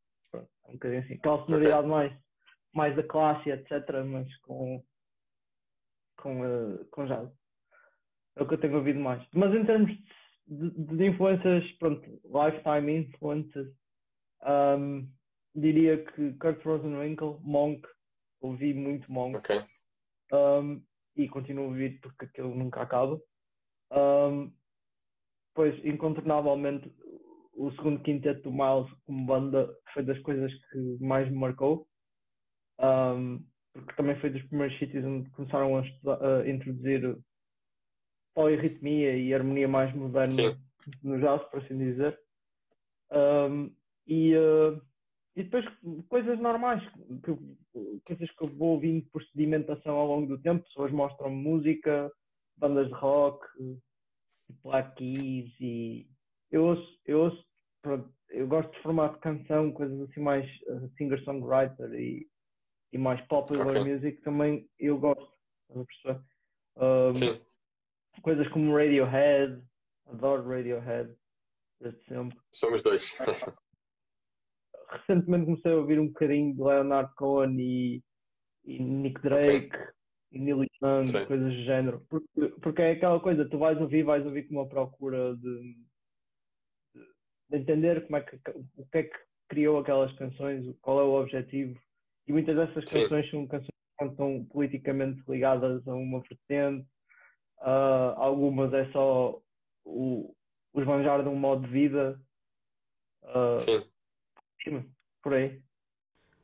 [SPEAKER 3] um bocadinho assim, aquela sonoridade okay. mais, mais da classe, etc., mas com, com, uh, com jazz. É o que eu tenho ouvido mais. Mas em termos de, de influências, pronto, lifetime influences, um, diria que Kurt Rosenwinkel, Monk, ouvi muito Monk.
[SPEAKER 4] Okay.
[SPEAKER 3] Um, e continuo a ouvir porque aquilo nunca acaba. Um, pois, incontornavelmente, o segundo quinteto do Miles como banda foi das coisas que mais me marcou. Um, porque também foi dos primeiros sítios onde começaram a, estudar, a introduzir polirritmia e harmonia mais moderna Sim. no jazz, por assim dizer. Um, e, uh, e depois coisas normais, que, coisas que eu vou ouvindo por sedimentação ao longo do tempo. Pessoas mostram música, bandas de rock, Black Keys e eu ouço, eu ouço pronto, eu gosto de formato de canção, coisas assim mais uh, singer-songwriter e, e mais popular okay. music também eu gosto, estás a perceber?
[SPEAKER 4] Sim.
[SPEAKER 3] Coisas como Radiohead, adoro Radiohead, desde sempre.
[SPEAKER 4] Somos dois.
[SPEAKER 3] Recentemente comecei a ouvir um bocadinho de Leonard Cohen e, e Nick Drake okay. e Neil Young, coisas do género. Porque, porque é aquela coisa, tu vais ouvir, vais ouvir com uma procura de entender como é que, o que é que criou aquelas canções, qual é o objetivo. E muitas dessas canções Sim. são canções que estão politicamente ligadas a uma vertente, uh, algumas é só o, o esbanjar de um modo de vida. Uh,
[SPEAKER 4] Sim.
[SPEAKER 3] Por aí.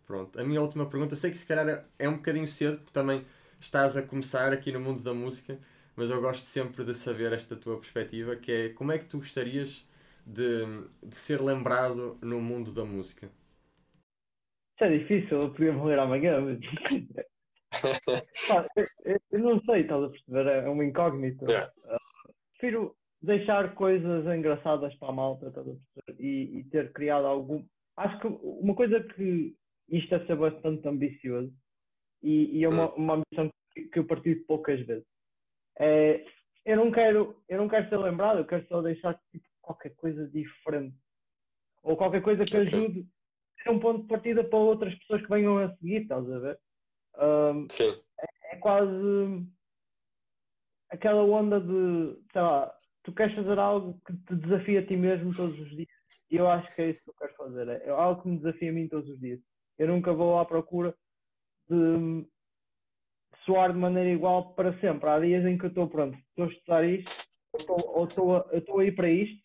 [SPEAKER 2] Pronto, a minha última pergunta, eu sei que se calhar é um bocadinho cedo, porque também estás a começar aqui no mundo da música, mas eu gosto sempre de saber esta tua perspectiva, que é como é que tu gostarias de, de ser lembrado no mundo da música?
[SPEAKER 3] Isso é difícil, eu podia morrer amanhã. Mas... eu, eu, não sei, estás a perceber? É uma incógnita.
[SPEAKER 4] Yeah.
[SPEAKER 3] Uh, prefiro deixar coisas engraçadas para a malta, estás a perceber? E, e, ter criado algum. Acho que uma coisa que isto é ser bastante ambicioso e, e é uma, hum. uma ambição que eu partilho poucas vezes. É, eu não quero, eu não quero ser lembrado, eu quero só deixar tipo, qualquer coisa diferente. Ou qualquer coisa que ajude a ser um ponto de partida para outras pessoas que venham a seguir, estás a ver? Um,
[SPEAKER 4] Sim.
[SPEAKER 3] É, é, quase aquela onda de, sei lá, tu queres fazer algo que te desafia a ti mesmo todos os dias. E eu acho que é isso que eu quero fazer. É algo que me desafia a mim todos os dias. Eu nunca vou à procura de soar de maneira igual para sempre. Há dias em que eu estou pronto, estou a estudar isto, ou estou a, estou a ir para isto,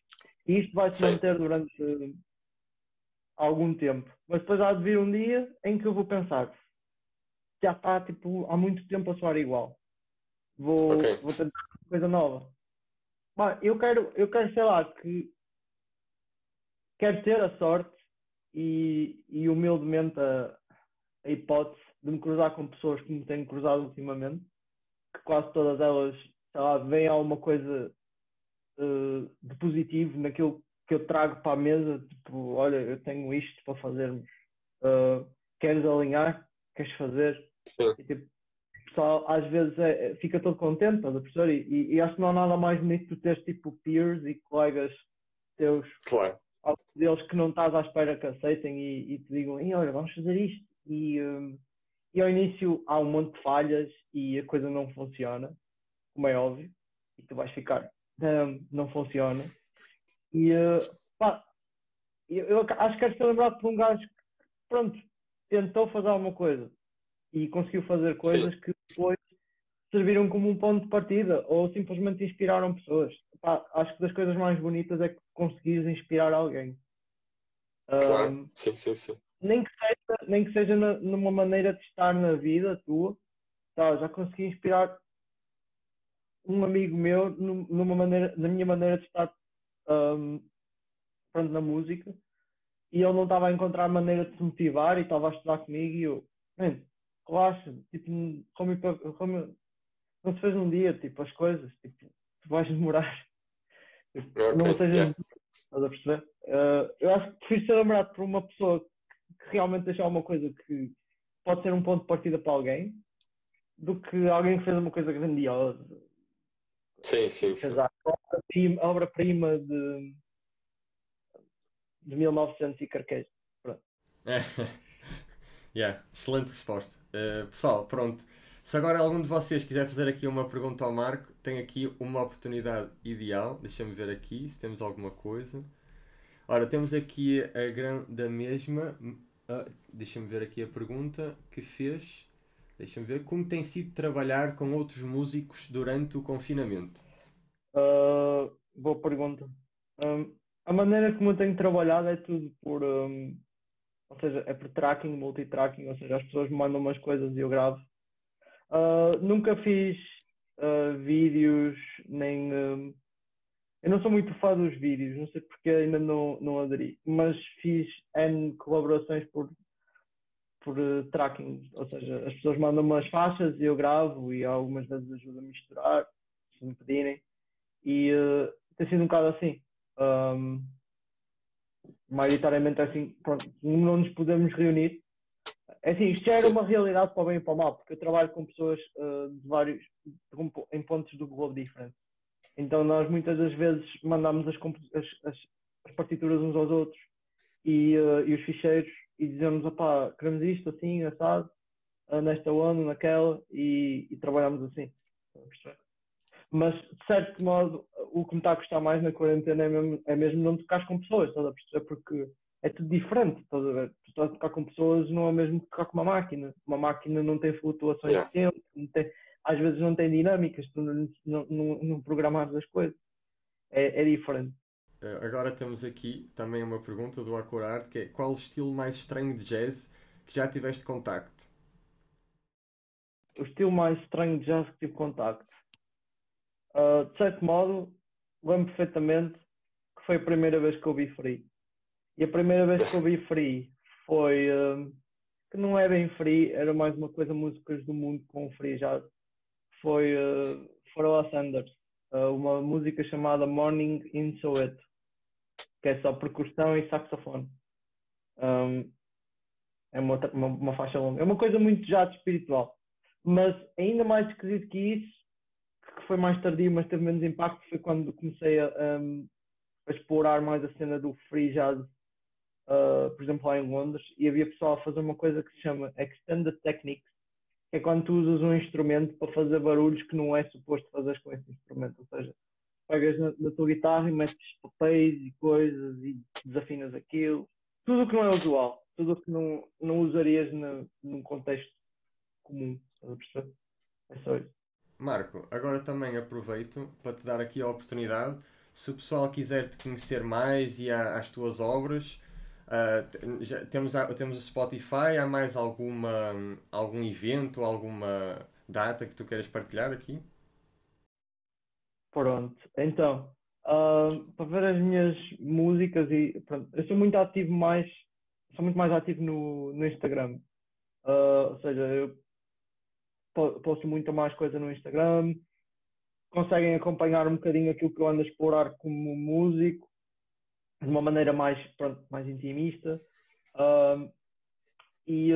[SPEAKER 3] e isto vai se manter durante algum tempo. Mas depois há de vir um dia em que eu vou pensar já está tipo, há muito tempo a soar igual. Vou, okay. vou tentar coisa nova. Mas eu quero, eu quero, sei lá, que quero ter a sorte e, e humildemente a, a hipótese de me cruzar com pessoas que me tenho cruzado ultimamente, que quase todas elas, sei lá, veem alguma coisa uh, de positivo naquilo que eu trago para a mesa, tipo, olha, eu tenho isto para fazermos. Uh, queres alinhar? Queres fazer?
[SPEAKER 4] Sim.
[SPEAKER 3] E, tipo, o pessoal às vezes é, fica todo contente, estás a perceber? E, e, e, acho que não há nada mais bonito de teres tipo peers e colegas teus
[SPEAKER 4] claro.
[SPEAKER 3] deles que não estás à espera que aceitem e, e te digam, "Ei, olha, vamos fazer isto. E, hum, e ao início há um monte de falhas e a coisa não funciona, como é óbvio, e tu vais ficar, "Hum, não funciona. E eh, pá, eu, eu acho que quero ser lembrado por um gajo que, pronto, tentou fazer alguma coisa e conseguiu fazer coisas que depois serviram como um ponto de partida ou simplesmente inspiraram pessoas. Pá, acho que das coisas mais bonitas é que conseguires inspirar alguém.
[SPEAKER 4] Claro,
[SPEAKER 3] Um,
[SPEAKER 4] sim, sim, sim.
[SPEAKER 3] nem que seja, nem que seja na- numa maneira de estar na vida tua, tá, já consegui inspirar um amigo meu num- numa maneira, na minha maneira de estar um, pronto, na música e ele não estava a encontrar maneira de se motivar e estava a estudar comigo e eu, "Man, relaxa, tipo, como, como- não se fez num dia, tipo, as coisas, tipo, tu vais demorar. Tipo, não
[SPEAKER 4] Ok,
[SPEAKER 3] sejas
[SPEAKER 4] yeah.
[SPEAKER 3] Estás a perceber? Eh, eu acho que prefiro ser lembrado por uma pessoa que, que realmente deixou uma coisa que pode ser um ponto de partida para alguém do que alguém que fez uma coisa grandiosa.
[SPEAKER 4] Sim, sim, sim.
[SPEAKER 3] Obra-prima obra-prima de, de 1900 e carquês.
[SPEAKER 2] É. Yeah, excelente resposta. Uh, pessoal, pronto. Se agora algum de vocês quiser fazer aqui uma pergunta ao Marco, tem aqui uma oportunidade ideal. Deixa-me ver aqui se temos alguma coisa. Ora, temos aqui a grão da mesma. Ah, Deixa-me ver aqui a pergunta que fez. Deixa-me ver. Como tem sido trabalhar com outros músicos durante o confinamento?
[SPEAKER 3] Uh, boa pergunta. Um, a maneira como eu tenho trabalhado é tudo por, um, ou seja, é por tracking, multitracking, ou seja, as pessoas me mandam umas coisas e eu gravo. Uh, nunca fiz uh, vídeos, nem. eu não sou muito fã dos vídeos, não sei porque ainda não, não aderi, mas fiz N colaborações por, por uh, tracking, ou seja, as pessoas mandam umas faixas e eu gravo e algumas vezes ajudo a misturar, se me pedirem e uh, tem sido um bocado assim. Um, maioritariamente é assim, pronto, não nos podemos reunir. É assim, isto já era
[SPEAKER 4] Sim.
[SPEAKER 3] uma realidade para o bem e para o mal, porque eu trabalho com pessoas uh, de vários, em pontos do globo diferentes. Então nós muitas das vezes compo- as, as, as partituras uns aos outros e, uh, e os ficheiros e dizemos, opá, queremos isto assim, assado, uh, nesta onda, naquela, e, e trabalhamos assim. Mas de certo modo o que me está a custar mais na quarentena é mesmo, é mesmo não tocar com pessoas, estás a perceber? Porque é tudo diferente, estás a ver? Tu estás a tocar com pessoas não é mesmo tocar com uma máquina. Uma máquina não tem flutuações
[SPEAKER 4] Yeah.
[SPEAKER 3] de tempo, não tem- às vezes não tem dinâmicas, tu não, não, não, não programares as coisas. É, é diferente.
[SPEAKER 2] Uh, agora temos aqui também uma pergunta do Acurard, que é qual o estilo mais estranho de jazz que já tiveste contacto?
[SPEAKER 3] o estilo mais estranho de jazz que tive contacto. Ah, de certo modo, lembro perfeitamente que foi a primeira vez que eu vi Free. E a primeira vez que eu vi Free foi. ah, que não é bem Free, era mais uma coisa músicas do mundo com Free jazz. Foi uh, Pharoah Sanders, ah, uma música chamada Morning in Soweto, que é só percussão e saxofone. Um, é uma, uma, uma faixa longa. É uma coisa muito jazz espiritual. Mas ainda mais esquisito que isso, que foi mais tardio, mas teve menos impacto, foi quando comecei a, um, a explorar mais a cena do free jazz, uh, por exemplo, lá em Londres, e havia pessoal a fazer uma coisa que se chama Extended Techniques, que é quando tu usas um instrumento para fazer barulhos que não é suposto fazer com esse instrumento. Ou seja, pegas na, na tua guitarra e metes papéis e coisas e desafinas aquilo. Tudo o que não é usual, tudo o que não, não usarias na, num contexto comum. Estás a perceber? É só isso.
[SPEAKER 2] Marco, agora também aproveito para te dar aqui a oportunidade. Se o pessoal quiser te conhecer mais e a- às tuas obras, te- já temos, a- temos o Spotify, há mais alguma, algum evento, alguma data que tu queiras partilhar aqui?
[SPEAKER 3] Pronto, então, ah, para ver as minhas músicas e pronto, eu sou muito ativo mais, sou muito mais ativo no, no Instagram. Ah, ou seja, eu po- posto muita mais coisa no Instagram, conseguem acompanhar um bocadinho aquilo que eu ando a explorar como músico, de uma maneira mais, pronto, mais intimista. Ah, e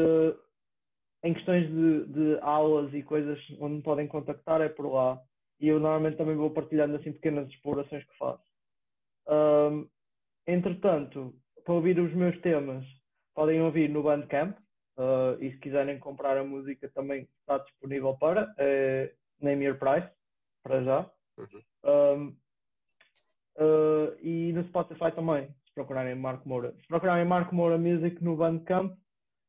[SPEAKER 3] em questões de, de aulas e coisas onde me podem contactar é por lá. E eu normalmente também vou partilhando assim pequenas explorações que faço. Ahm, entretanto, para ouvir os meus temas, podem ouvir no Bandcamp. Uh, e se quiserem comprar a música também está disponível para uh, Name Your Price, para já. Uhum. Um, uh, e no Spotify também, se procurarem Marco Moura. Se procurarem Marco Moura Music no Bandcamp,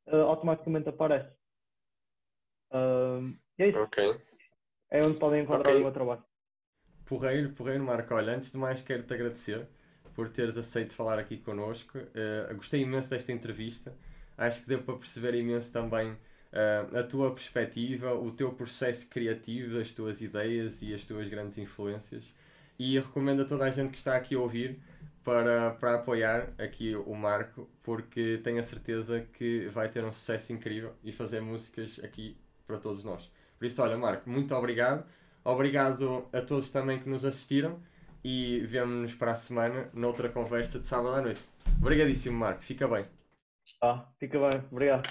[SPEAKER 3] uh, automaticamente aparece. Uh, é isso.
[SPEAKER 4] Okay.
[SPEAKER 3] É onde podem encontrar okay. o meu trabalho.
[SPEAKER 2] Porreiro, porreiro, Marco. Olha, antes de mais quero-te agradecer por teres aceito falar aqui connosco. Uh, gostei imenso desta entrevista. Acho que deu para perceber imenso também uh, a tua perspectiva, o teu processo criativo, as tuas ideias e as tuas grandes influências. E recomendo a toda a gente que está aqui a ouvir para, para apoiar aqui o Marco, porque tenho a certeza que vai ter um sucesso incrível e fazer músicas aqui para todos nós. Por isso, olha, Marco, muito obrigado. Obrigado a todos também que nos assistiram e vemo-nos para a semana noutra conversa de sábado à noite. Obrigadíssimo, Marco. Fica bem.
[SPEAKER 3] Ah, fica bem. Obrigado.